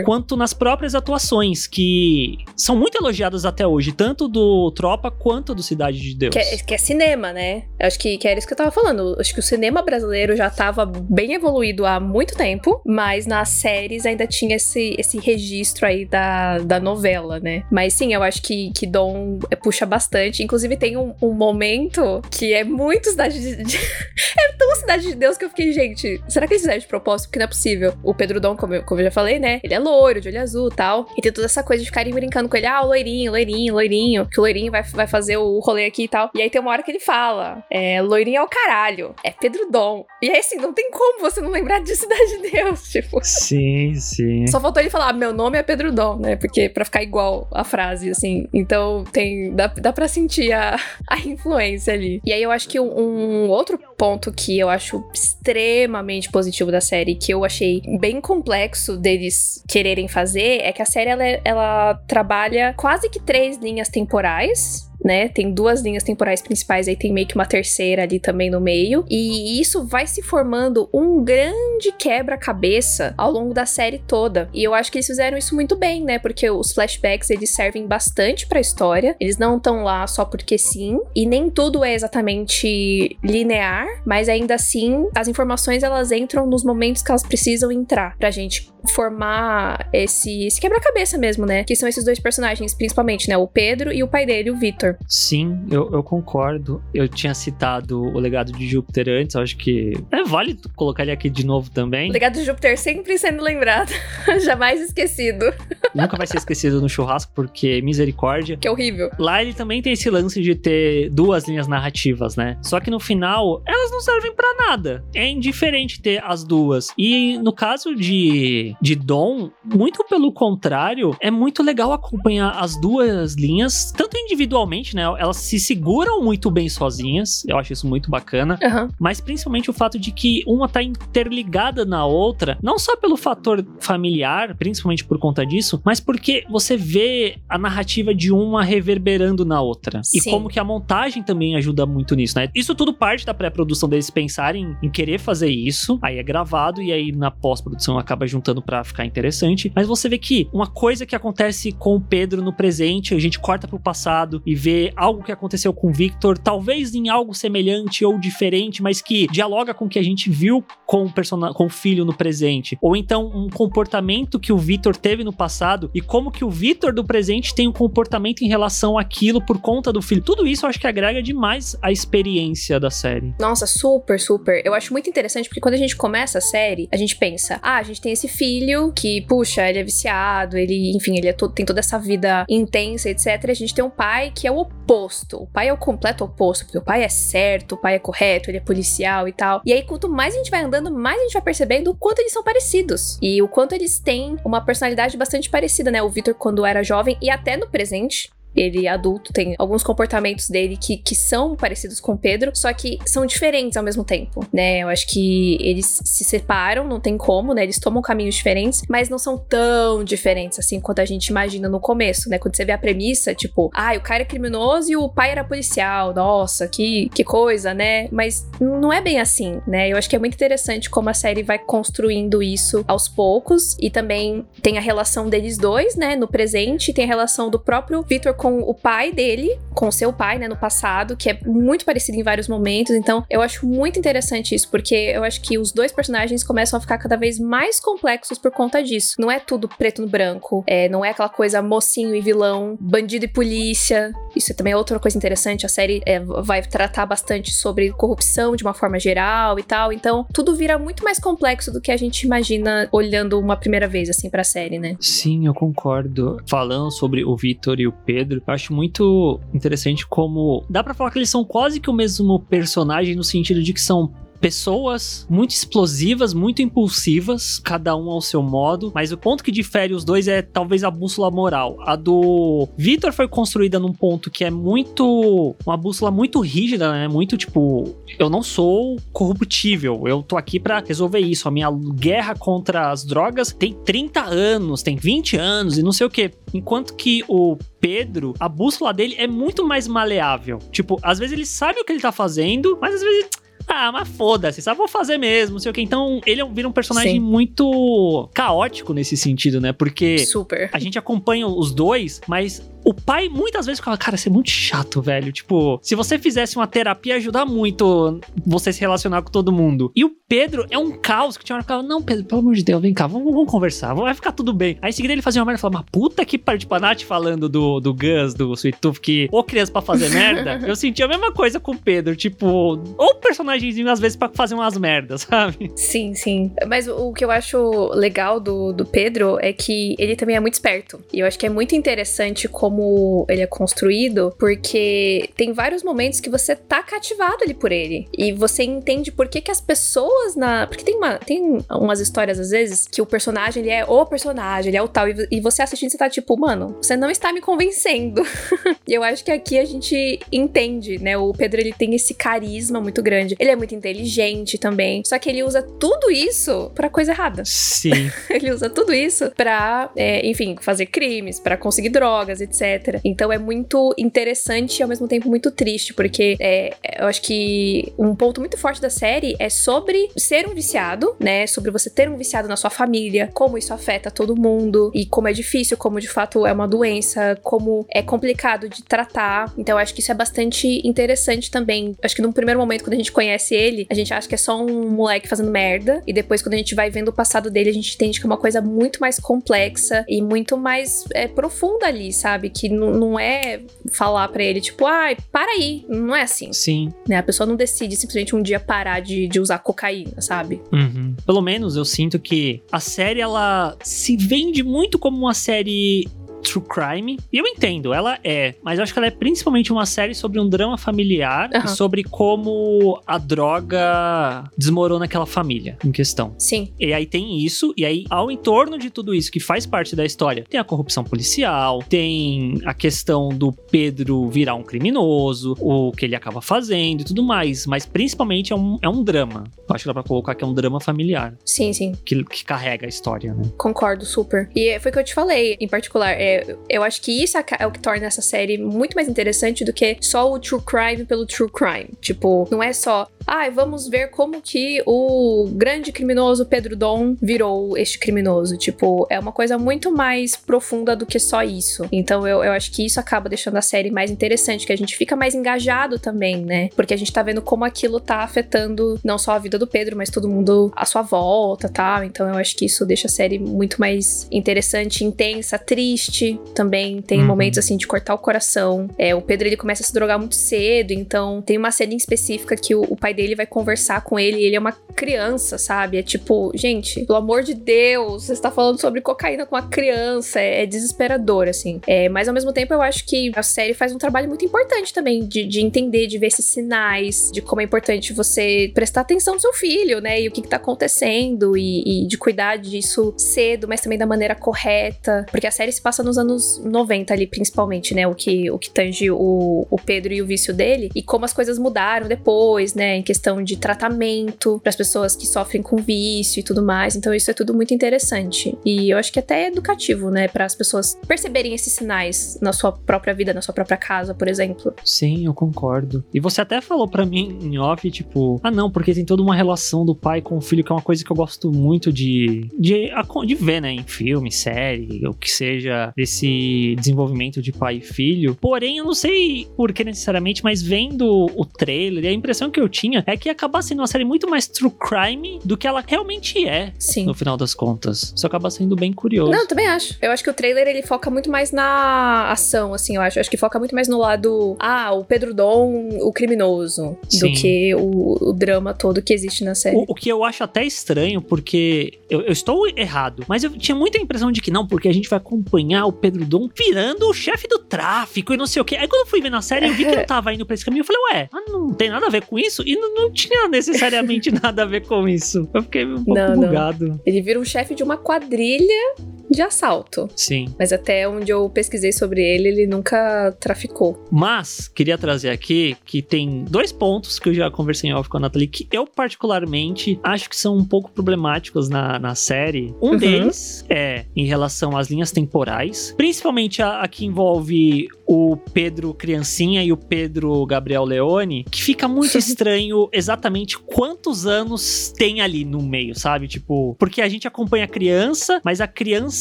quanto nas próprias atuações, que são muito elogiadas até hoje, tanto do Tropa quanto do Cidade de Deus.
Que é, que é cinema, né? Eu acho que, que era isso que eu tava falando. Eu acho que o cinema brasileiro já tava bem evoluído há muito tempo, mas na série séries ainda tinha esse, esse registro aí da, da novela, né? Mas sim, eu acho que, que Dom puxa bastante. Inclusive, tem um, um momento que é muito Cidade de. é tão Cidade de Deus que eu fiquei, gente, será que eles fizeram de propósito? Porque não é possível. O Pedro Dom, como eu, como eu já falei, né? Ele é loiro, de olho azul tal. E tem toda essa coisa de ficarem brincando com ele. Ah, o loirinho, loirinho, loirinho. Que o loirinho vai, vai fazer o rolê aqui e tal. E aí tem uma hora que ele fala: é, loirinho é o caralho. É Pedro Dom. E aí, assim, não tem como você não lembrar de Cidade de Deus. Tipo.
Sim. Sim.
Só faltou ele falar, meu nome é Pedro Dom, né? Porque pra ficar igual a frase, assim. Então tem. Dá, dá pra sentir a, a influência ali. E aí eu acho que um, outro ponto que eu acho extremamente positivo da série, que eu achei bem complexo deles quererem fazer, é que a série ela, ela trabalha quase que três linhas temporais né? Tem duas linhas temporais principais, aí tem meio que uma terceira ali também no meio. E isso vai se formando um grande quebra-cabeça ao longo da série toda. E eu acho que eles fizeram isso muito bem, né? Porque os flashbacks eles servem bastante para a história. Eles não estão lá só porque sim, e nem tudo é exatamente linear, mas ainda assim as informações elas entram nos momentos que elas precisam entrar pra gente formar esse, esse quebra-cabeça mesmo, né? Que são esses dois personagens, principalmente, né? O Pedro e o pai dele, o Victor.
Sim, eu, eu concordo. Eu tinha citado o legado de Júpiter antes, acho que é válido colocar ele aqui de novo também.
O legado de Júpiter sempre sendo lembrado, jamais esquecido.
Nunca vai ser esquecido no churrasco, porque misericórdia.
Que horrível.
Lá ele também tem esse lance de ter duas linhas narrativas, né? Só que no final, elas não servem para nada. É indiferente ter as duas. E no caso de de Dom, muito pelo contrário, é muito legal acompanhar as duas linhas, tanto individualmente, né? Elas se seguram muito bem sozinhas, eu acho isso muito bacana, uhum. mas principalmente o fato de que uma tá interligada na outra, não só pelo fator familiar, principalmente por conta disso, mas porque você vê a narrativa de uma reverberando na outra. Sim. E como que a montagem também ajuda muito nisso, né? Isso tudo parte da pré-produção deles pensarem em querer fazer isso, aí é gravado e aí na pós-produção acaba juntando aumentando para ficar interessante, mas você vê que uma coisa que acontece com o Pedro no presente, a gente corta pro passado e vê algo que aconteceu com o Victor, talvez em algo semelhante ou diferente, mas que dialoga com o que a gente viu com o, person com o filho no presente. Ou então um comportamento que o Victor teve no passado e como que o Victor do presente tem um comportamento em relação àquilo por conta do filho. Tudo isso eu acho que agrega demais a experiência da série.
Nossa, super, super. Eu acho muito interessante porque quando a gente começa a série, a gente pensa: ah, a gente tem esse filho que, puxa, ele é viciado, ele, enfim, ele é todo, tem toda essa vida intensa, etc. A gente tem um pai que é o oposto. O pai é o completo oposto, porque o pai é certo, o pai é correto, ele é policial e tal. E aí, quanto mais a gente vai andando, mais a gente vai percebendo o quanto eles são parecidos. E o quanto eles têm uma personalidade bastante parecida, né? O Victor, quando era jovem, e até no presente, ele adulto tem alguns comportamentos dele que, que são parecidos com Pedro, só que são diferentes ao mesmo tempo, né? Eu acho que eles se separam, não tem como, né? Eles tomam caminhos diferentes, mas não são tão diferentes assim quanto a gente imagina no começo, né? Quando você vê a premissa, tipo, ah, o cara é criminoso e o pai era policial, nossa, que, que coisa, né? Mas não é bem assim, né? Eu acho que é muito interessante como a série vai construindo isso aos poucos e também tem a relação deles dois, né? No presente, tem a relação do próprio Victor com o pai dele, com seu pai, né, no passado, que é muito parecido em vários momentos. Então, eu acho muito interessante isso, porque eu acho que os dois personagens começam a ficar cada vez mais complexos por conta disso. Não é tudo preto no branco, é, não é aquela coisa mocinho e vilão, bandido e polícia. Isso também é outra coisa interessante. A série é, vai tratar bastante sobre corrupção de uma forma geral e tal. Então, tudo vira muito mais complexo do que a gente imagina olhando uma primeira vez, assim, pra série, né?
Sim, eu concordo. Falando sobre o Vitor e o Pedro, eu acho muito interessante como dá para falar que eles são quase que o mesmo personagem no sentido de que são pessoas muito explosivas, muito impulsivas, cada um ao seu modo, mas o ponto que difere os dois é talvez a bússola moral. A do Victor foi construída num ponto que é muito uma bússola muito rígida, né? Muito tipo, eu não sou corruptível, eu tô aqui para resolver isso. A minha guerra contra as drogas tem 30 anos, tem 20 anos e não sei o que. Enquanto que o Pedro, a bússola dele é muito mais maleável. Tipo, às vezes ele sabe o que ele tá fazendo, mas às vezes ah, mas foda-se, só vou fazer mesmo, não sei o que. Então, ele é vira um personagem Sim. muito caótico nesse sentido, né? Porque
Super.
a gente acompanha os dois, mas o pai muitas vezes fala, cara, você é muito chato, velho. Tipo, se você fizesse uma terapia, ajudar muito você se relacionar com todo mundo. E o Pedro é um caos que tinha hora que ficava, não, Pedro, pelo amor de Deus, vem cá, vamos, vamos conversar, vai ficar tudo bem. Aí em seguida ele fazia uma merda e falava, mas puta que parte, tipo, a Nath falando do, do Gus, do Sweet Tooth, que ou criança pra fazer merda, eu sentia a mesma coisa com o Pedro, tipo, ou personagemzinho às vezes pra fazer umas merdas, sabe?
Sim, sim. Mas o que eu acho legal do, do Pedro é que ele também é muito esperto. E eu acho que é muito interessante como como ele é construído, porque tem vários momentos que você tá cativado ali por ele. E você entende por que, que as pessoas na. Porque tem, uma, tem umas histórias, às vezes, que o personagem ele é o personagem, ele é o tal. E você assistindo, você tá tipo, mano, você não está me convencendo. e eu acho que aqui a gente entende, né? O Pedro ele tem esse carisma muito grande. Ele é muito inteligente também. Só que ele usa tudo isso pra coisa errada.
Sim.
ele usa tudo isso pra, é, enfim, fazer crimes, para conseguir drogas, etc. Então é muito interessante e ao mesmo tempo muito triste, porque é, eu acho que um ponto muito forte da série é sobre ser um viciado, né? Sobre você ter um viciado na sua família, como isso afeta todo mundo e como é difícil, como de fato é uma doença, como é complicado de tratar. Então eu acho que isso é bastante interessante também. Acho que num primeiro momento, quando a gente conhece ele, a gente acha que é só um moleque fazendo merda, e depois, quando a gente vai vendo o passado dele, a gente entende que é uma coisa muito mais complexa e muito mais é, profunda ali, sabe? Que não é falar para ele, tipo, ai, ah, para aí. Não é assim.
Sim.
Né? A pessoa não decide simplesmente um dia parar de, de usar cocaína, sabe?
Uhum. Pelo menos eu sinto que a série, ela se vende muito como uma série true crime. E eu entendo, ela é, mas eu acho que ela é principalmente uma série sobre um drama familiar uhum. e sobre como a droga desmorona aquela família em questão.
Sim.
E aí tem isso, e aí ao entorno de tudo isso que faz parte da história, tem a corrupção policial, tem a questão do Pedro virar um criminoso, o que ele acaba fazendo e tudo mais, mas principalmente é um, é um drama. Eu acho que dá pra colocar que é um drama familiar.
Sim, sim.
Que, que carrega a história, né?
Concordo super. E foi o que eu te falei, em particular, é É, eu acho que isso é, é o que torna essa série muito mais interessante do que só o true crime pelo true crime. Tipo, não é só, ah, vamos ver como que o grande criminoso Pedro Dom virou este criminoso. Tipo, é uma coisa muito mais profunda do que só isso. Então eu, eu acho que isso acaba deixando a série mais interessante, que a gente fica mais engajado também, né? Porque a gente tá vendo como aquilo tá afetando não só a vida do Pedro, mas todo mundo à sua volta, tá? Então eu acho que isso deixa a série muito mais interessante, intensa, triste. Também tem uhum. momentos assim de cortar o coração. É, o Pedro ele começa a se drogar muito cedo, então tem uma cena específica que o, o pai dele vai conversar com ele, e ele é uma criança, sabe? É tipo, gente, pelo amor de Deus, você está falando sobre cocaína com uma criança, é, é desesperador, assim. É, mas ao mesmo tempo eu acho que a série faz um trabalho muito importante também de, de entender, de ver esses sinais, de como é importante você prestar atenção no seu filho, né? E o que, que tá acontecendo, e, e de cuidar disso cedo, mas também da maneira correta. Porque a série se passa nos anos 90 ali, principalmente, né? O que, o que tange o, o Pedro e o vício dele, e como as coisas mudaram depois, né? Em questão de tratamento para as pessoas que sofrem com vício e tudo mais. Então, isso é tudo muito interessante. E eu acho que até é educativo, né? Para as pessoas perceberem esses sinais na sua própria vida, na sua própria casa, por exemplo.
Sim, eu concordo. E você até falou para mim em off, tipo, ah, não, porque tem toda uma relação do pai com o filho, que é uma coisa que eu gosto muito de, de, de ver, né? Em filme, série, o que seja, esse desenvolvimento de pai e filho. Porém, eu não sei por que necessariamente, mas vendo o trailer, a impressão que eu tinha é que ia acabar sendo uma série muito mais true crime do que ela realmente é.
Sim.
No final das contas. Isso acaba sendo bem curioso.
Não, também acho. Eu acho que o trailer ele foca muito mais na ação, assim, eu acho. Eu acho que foca muito mais no lado, ah, o Pedro Dom, o criminoso, Sim. do que o, o, drama todo que existe na série.
O, o, que eu acho até estranho, porque eu, eu estou errado, mas eu tinha muita impressão de que não, porque a gente vai acompanhar o Pedro Dom virando o chefe do tráfico e não sei o que. Aí quando eu fui ver na série, eu vi que ele tava indo pra esse caminho. Eu falei, ué, não tem nada a ver com isso? E não, não tinha necessariamente nada a ver com isso. Eu fiquei um pouco não, bugado. Não.
Ele vira um chefe de uma quadrilha de assalto.
Sim.
Mas até onde eu pesquisei sobre ele, ele nunca traficou.
Mas, queria trazer aqui que tem dois pontos que eu já conversei em off com a Nathalie, que eu particularmente acho que são um pouco problemáticos na, na série. Um uhum. deles é em relação às linhas temporais, principalmente a, a que envolve o Pedro Criancinha e o Pedro Gabriel Leone, que fica muito estranho exatamente quantos anos tem ali no meio, sabe? Tipo, porque a gente acompanha a criança, mas a criança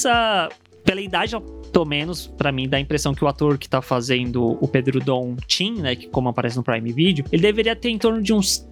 pela idade, pelo menos, para mim, dá a impressão que o ator que tá fazendo o Pedro Dom Tim, né, que como aparece no Prime Video, ele deveria ter em torno de uns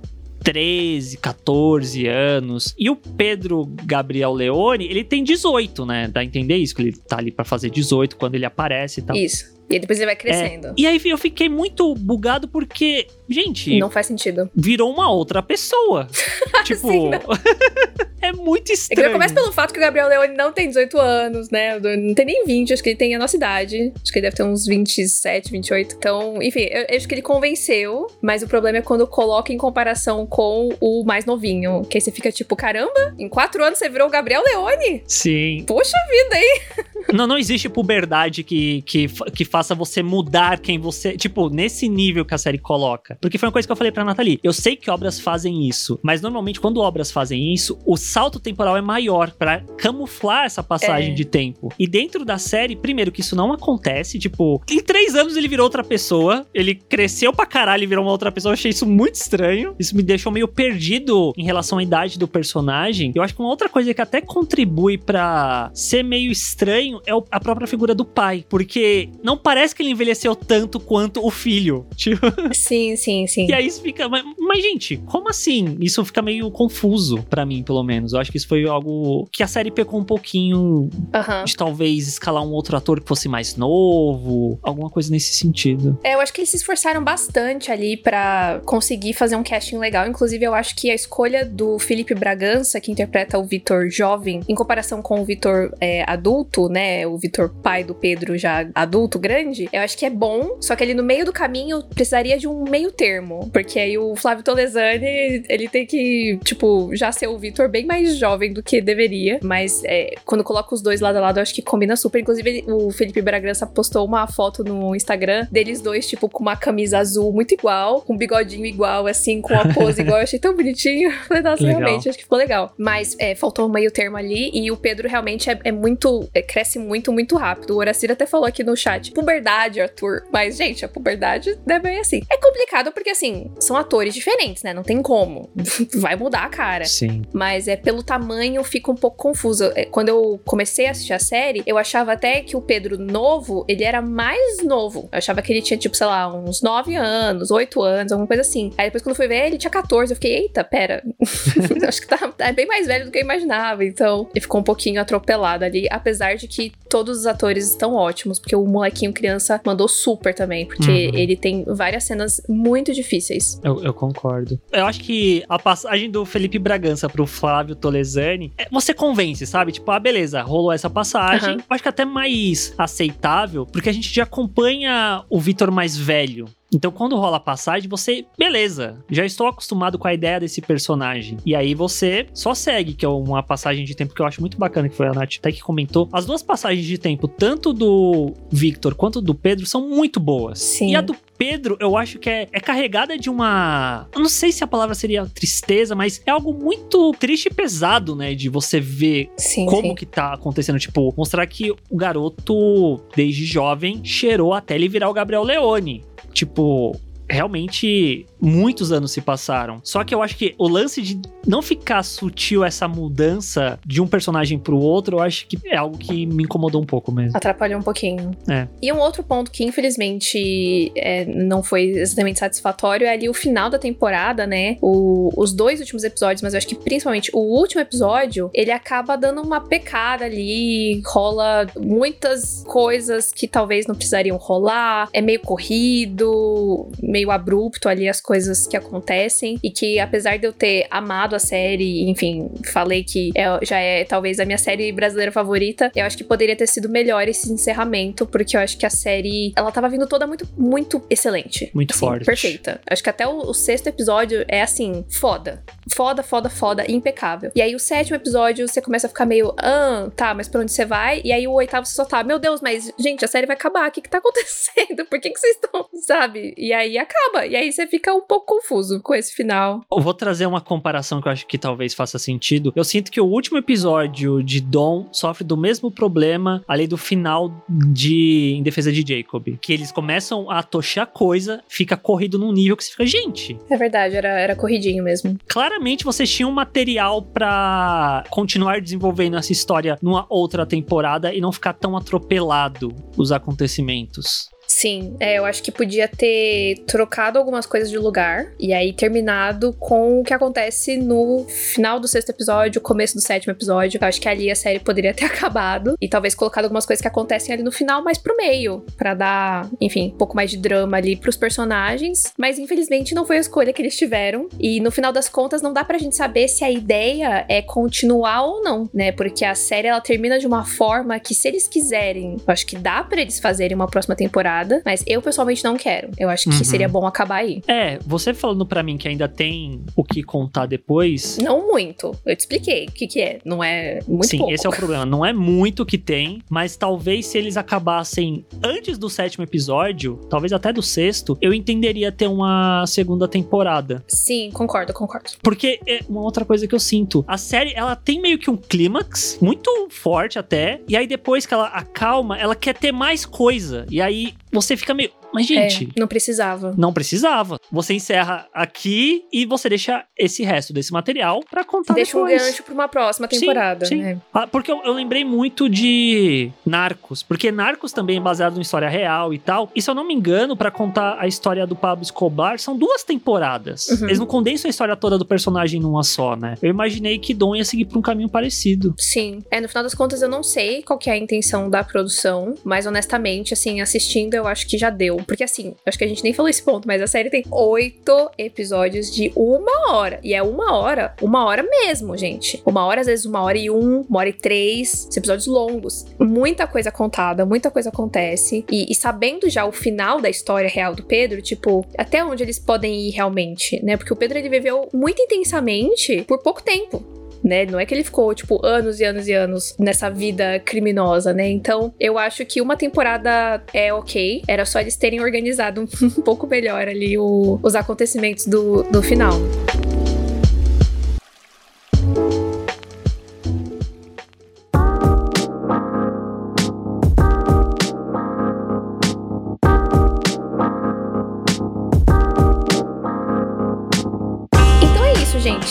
13, 14 anos. E o Pedro Gabriel Leone, ele tem 18, né? Dá a entender isso, que ele tá ali para fazer 18 quando ele aparece e tal.
Isso. E depois ele vai crescendo. É.
E aí eu fiquei muito bugado porque, gente.
Não faz sentido.
Virou uma outra pessoa. tipo. é muito estranho.
É começa pelo fato que o Gabriel Leone não tem 18 anos, né? Não tem nem 20, acho que ele tem a nossa idade. Acho que ele deve ter uns 27, 28. Então, enfim, eu, eu acho que ele convenceu, mas o problema é quando coloca em comparação com o mais novinho. Que aí você fica tipo, caramba, em quatro anos você virou o Gabriel Leone?
Sim.
Poxa vida, hein?
não, não existe puberdade que, que, que faça você mudar quem você. Tipo, nesse nível que a série coloca. Porque foi uma coisa que eu falei pra Nathalie. Eu sei que obras fazem isso, mas normalmente quando obras fazem isso, o salto temporal é maior para camuflar essa passagem é. de tempo. E dentro da série, primeiro, que isso não acontece. Tipo, em três anos ele virou outra pessoa. Ele cresceu pra caralho e virou uma outra pessoa. Eu achei isso muito estranho. Isso me deixou meio perdido em relação à idade do personagem. Eu acho que uma outra coisa que até contribui para ser meio estranho é a própria figura do pai. Porque não parece que ele envelheceu tanto quanto o filho. Tipo...
Sim, sim, sim.
E aí isso fica. Mas, mas gente, como assim? Isso fica meio confuso para mim, pelo menos. Eu acho que isso foi algo que a série pecou um pouquinho
uhum.
de talvez escalar um outro ator que fosse mais novo, alguma coisa nesse sentido.
É, eu acho que eles se esforçaram bastante ali para conseguir fazer um casting legal. Inclusive, eu acho que a escolha do Felipe Bragança, que interpreta o Vitor jovem, em comparação com o Vitor é, adulto, né? O Vitor pai do Pedro já adulto, grande eu acho que é bom, só que ele no meio do caminho precisaria de um meio termo, porque aí o Flávio Tolesani, ele tem que, tipo, já ser o Vitor bem mais jovem do que deveria, mas é, quando coloca os dois lado a lado, eu acho que combina super. Inclusive, o Felipe Bragança postou uma foto no Instagram deles dois, tipo, com uma camisa azul muito igual, com um bigodinho igual, assim, com a pose igual. Eu achei tão bonitinho. Falei, nossa, legal. realmente, acho que ficou legal. Mas é, faltou um meio termo ali e o Pedro realmente é, é muito. É, cresce acontece muito, muito rápido. O Horacir até falou aqui no chat, puberdade, Arthur. Mas, gente, a puberdade é bem assim. É complicado porque, assim, são atores diferentes, né? Não tem como. Vai mudar a cara.
Sim.
Mas é pelo tamanho, fica um pouco confuso. É, Quando eu comecei a assistir a série, eu achava até que o Pedro novo, ele era mais novo. Eu achava que ele tinha, tipo, sei lá, uns 9 anos, 8 anos, alguma coisa assim. Aí depois, quando eu fui ver, ele tinha 14. Eu fiquei, eita, pera. Acho que tá, tá bem mais velho do que eu imaginava. Então, ele ficou um pouquinho atropelado ali. Apesar de que todos os atores estão ótimos, porque o molequinho criança mandou super também. Porque
Uhum.
ele tem várias cenas muito difíceis.
Eu, eu concordo. Eu acho que a passagem do Felipe Bragança pro Flávio Tolesani, é, você convence, sabe? Tipo, ah, beleza, rolou essa passagem.
Aham.
Eu acho que até mais aceitável, porque a gente já acompanha o Vitor mais velho. Então, quando rola a passagem, você, beleza, já estou acostumado com a ideia desse personagem. E aí você só segue, que é uma passagem de tempo que eu acho muito bacana, que foi a Nath até que comentou. As duas passagens de tempo, tanto do Victor quanto do Pedro, são muito boas.
Sim.
E a do Pedro, eu acho que é, é carregada de uma. Eu não sei se a palavra seria tristeza, mas é algo muito triste e pesado, né? De você ver
Sim,
como
sim.
que tá acontecendo. Tipo, mostrar que o garoto, desde jovem, cheirou até ele virar o Gabriel Leone. Tipo. Realmente, muitos anos se passaram. Só que eu acho que o lance de não ficar sutil essa mudança de um personagem pro outro, eu acho que é algo que me incomodou um pouco mesmo.
Atrapalhou um pouquinho.
É.
E um outro ponto que, infelizmente, é, não foi exatamente satisfatório é ali o final da temporada, né? O- os dois últimos episódios, mas eu acho que principalmente o último episódio, ele acaba dando uma pecada ali, rola muitas coisas que talvez não precisariam rolar, é meio corrido, meio abrupto ali as coisas que acontecem, e que apesar de eu ter amado a série, enfim, falei que é- já é talvez a minha série brasileira favorita, eu acho que poderia ter sido melhor esse encerramento, porque eu acho que a série, ela tava vindo toda muito, muito excelente.
Muito
Assim,
forte.
Perfeita. Acho que até o, o sexto episódio é assim, foda. Foda, foda, foda, impecável. E aí o sétimo episódio você começa a ficar meio, ah, tá, mas pra onde você vai? E aí o oitavo você só tá, meu Deus, mas gente, a série vai acabar, o que que tá acontecendo? Por que que vocês estão, sabe? E aí acaba. E aí você fica um pouco confuso com esse final.
Eu vou trazer uma comparação que eu acho que talvez faça sentido. Eu sinto que o último episódio de Dom sofre do mesmo problema ali do final de Em Defesa de Jacob. Que eles começam a tochar coisa, fica corrido num nível que você fica, gente,
É verdade, era, era corridinho mesmo.
Claramente vocês tinham material pra continuar desenvolvendo essa história numa outra temporada e não ficar tão atropelado os acontecimentos.
Sim, é, eu acho que podia ter trocado algumas coisas de lugar e aí terminado com o que acontece no final do sexto episódio, começo do sétimo episódio. Eu acho que ali a série poderia ter acabado e talvez colocado algumas coisas que acontecem ali no final mais pro meio, Pra dar, enfim, um pouco mais de drama ali pros personagens. Mas infelizmente não foi a escolha que eles tiveram e no final das contas não dá pra gente saber se a ideia é continuar ou não, né? Porque a série ela termina de uma forma que se eles quiserem, eu acho que dá pra eles fazerem uma próxima temporada, mas eu pessoalmente não quero. Eu acho que
Uhum.
seria bom acabar aí.
É, você falando pra mim que ainda tem o que contar depois,
Não muito. Eu te expliquei o que, que é. Não é muito
Sim,
pouco.
esse é o problema. Não é muito que tem, mas talvez se eles acabassem antes do sétimo episódio, talvez até do sexto, eu entenderia ter uma segunda temporada.
Sim, concordo, concordo.
Porque é uma outra coisa que eu sinto. A série, ela tem meio que um clímax, muito forte até, e aí depois que ela acalma, ela quer ter mais coisa. E aí você fica meio. Mas, gente.
É, não precisava.
Não precisava. Você encerra aqui e você deixa esse resto desse material pra contar
Deixa um
depois.
gancho pra uma próxima
Sim,
temporada,
sim.
né?
Ah, porque eu, eu lembrei muito de Narcos, porque Narcos também é baseado em história real e tal. E se eu não me engano, pra contar a história do Pablo Escobar, são duas temporadas.
Uhum.
Eles não condensam a história toda do personagem numa só, né? Eu imaginei que Dom ia seguir por um caminho parecido.
Sim. É, no final das contas, eu não sei qual que é a intenção da produção, mas honestamente, assim, assistindo, eu acho que já deu. Porque, assim, acho que a gente nem falou esse ponto, mas a série tem oito episódios de uma hora. E é uma hora, uma hora mesmo, gente. Uma hora, às vezes, uma hora e um, uma hora e três. Os episódios longos. Muita coisa contada, muita coisa acontece. E, e sabendo já o final da história real do Pedro, tipo, até onde eles podem ir realmente, né? Porque o Pedro, ele viveu muito intensamente por pouco tempo né? Não é que ele ficou, tipo, anos e anos e anos nessa vida criminosa, né? Então, eu acho que uma temporada é ok. Era só eles terem organizado um, pouco melhor ali o- os acontecimentos do, do final.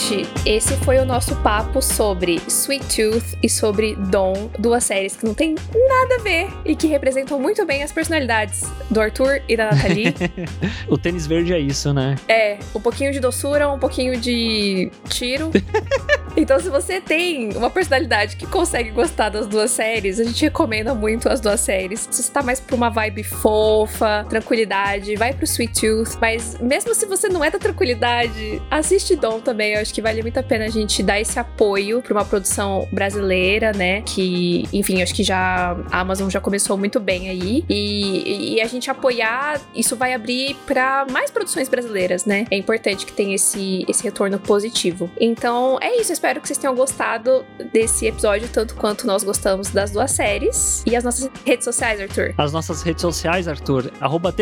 Gente, esse foi o nosso papo sobre Sweet Tooth e sobre Dawn, duas séries que não tem nada a ver e que representam muito bem as personalidades do Arthur e da Nathalie.
o tênis verde é isso, né?
É, um pouquinho de doçura, um pouquinho de tiro. então, se você tem uma personalidade que consegue gostar das duas séries, a gente recomenda muito as duas séries. Se você tá mais pra uma vibe fofa, tranquilidade, vai pro Sweet Tooth. Mas mesmo se você não é da tranquilidade, assiste Dom também. Eu acho que vale muito a pena a gente dar esse apoio pra uma produção brasileira, né? Que, enfim, acho que já a Amazon já começou muito bem aí. E, e a gente apoiar, isso vai abrir para mais produções brasileiras, né? É importante que tenha esse, esse retorno positivo. Então é isso, espero que vocês tenham gostado desse episódio, tanto quanto nós gostamos das duas séries. E as nossas redes sociais, Arthur?
As nossas redes sociais, Arthur, arroba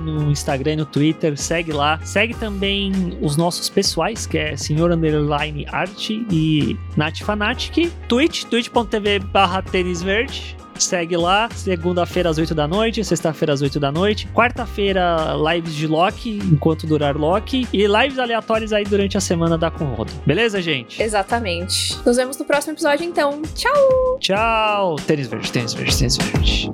no Instagram e no Twitter, segue lá. Segue também os nossos pessoais, que é Senhor Underline Arte e Nath Fanatic. Twitch, twitch.tv barra tênis verde. Segue lá, segunda-feira às 8 da noite, sexta-feira às 8 da noite, quarta-feira lives de Loki, enquanto durar Loki, e lives aleatórias aí durante a semana da Conrodo. Beleza, gente?
Exatamente. Nos vemos no próximo episódio então. Tchau!
Tchau! Tênis verde, tênis verde, tênis verde.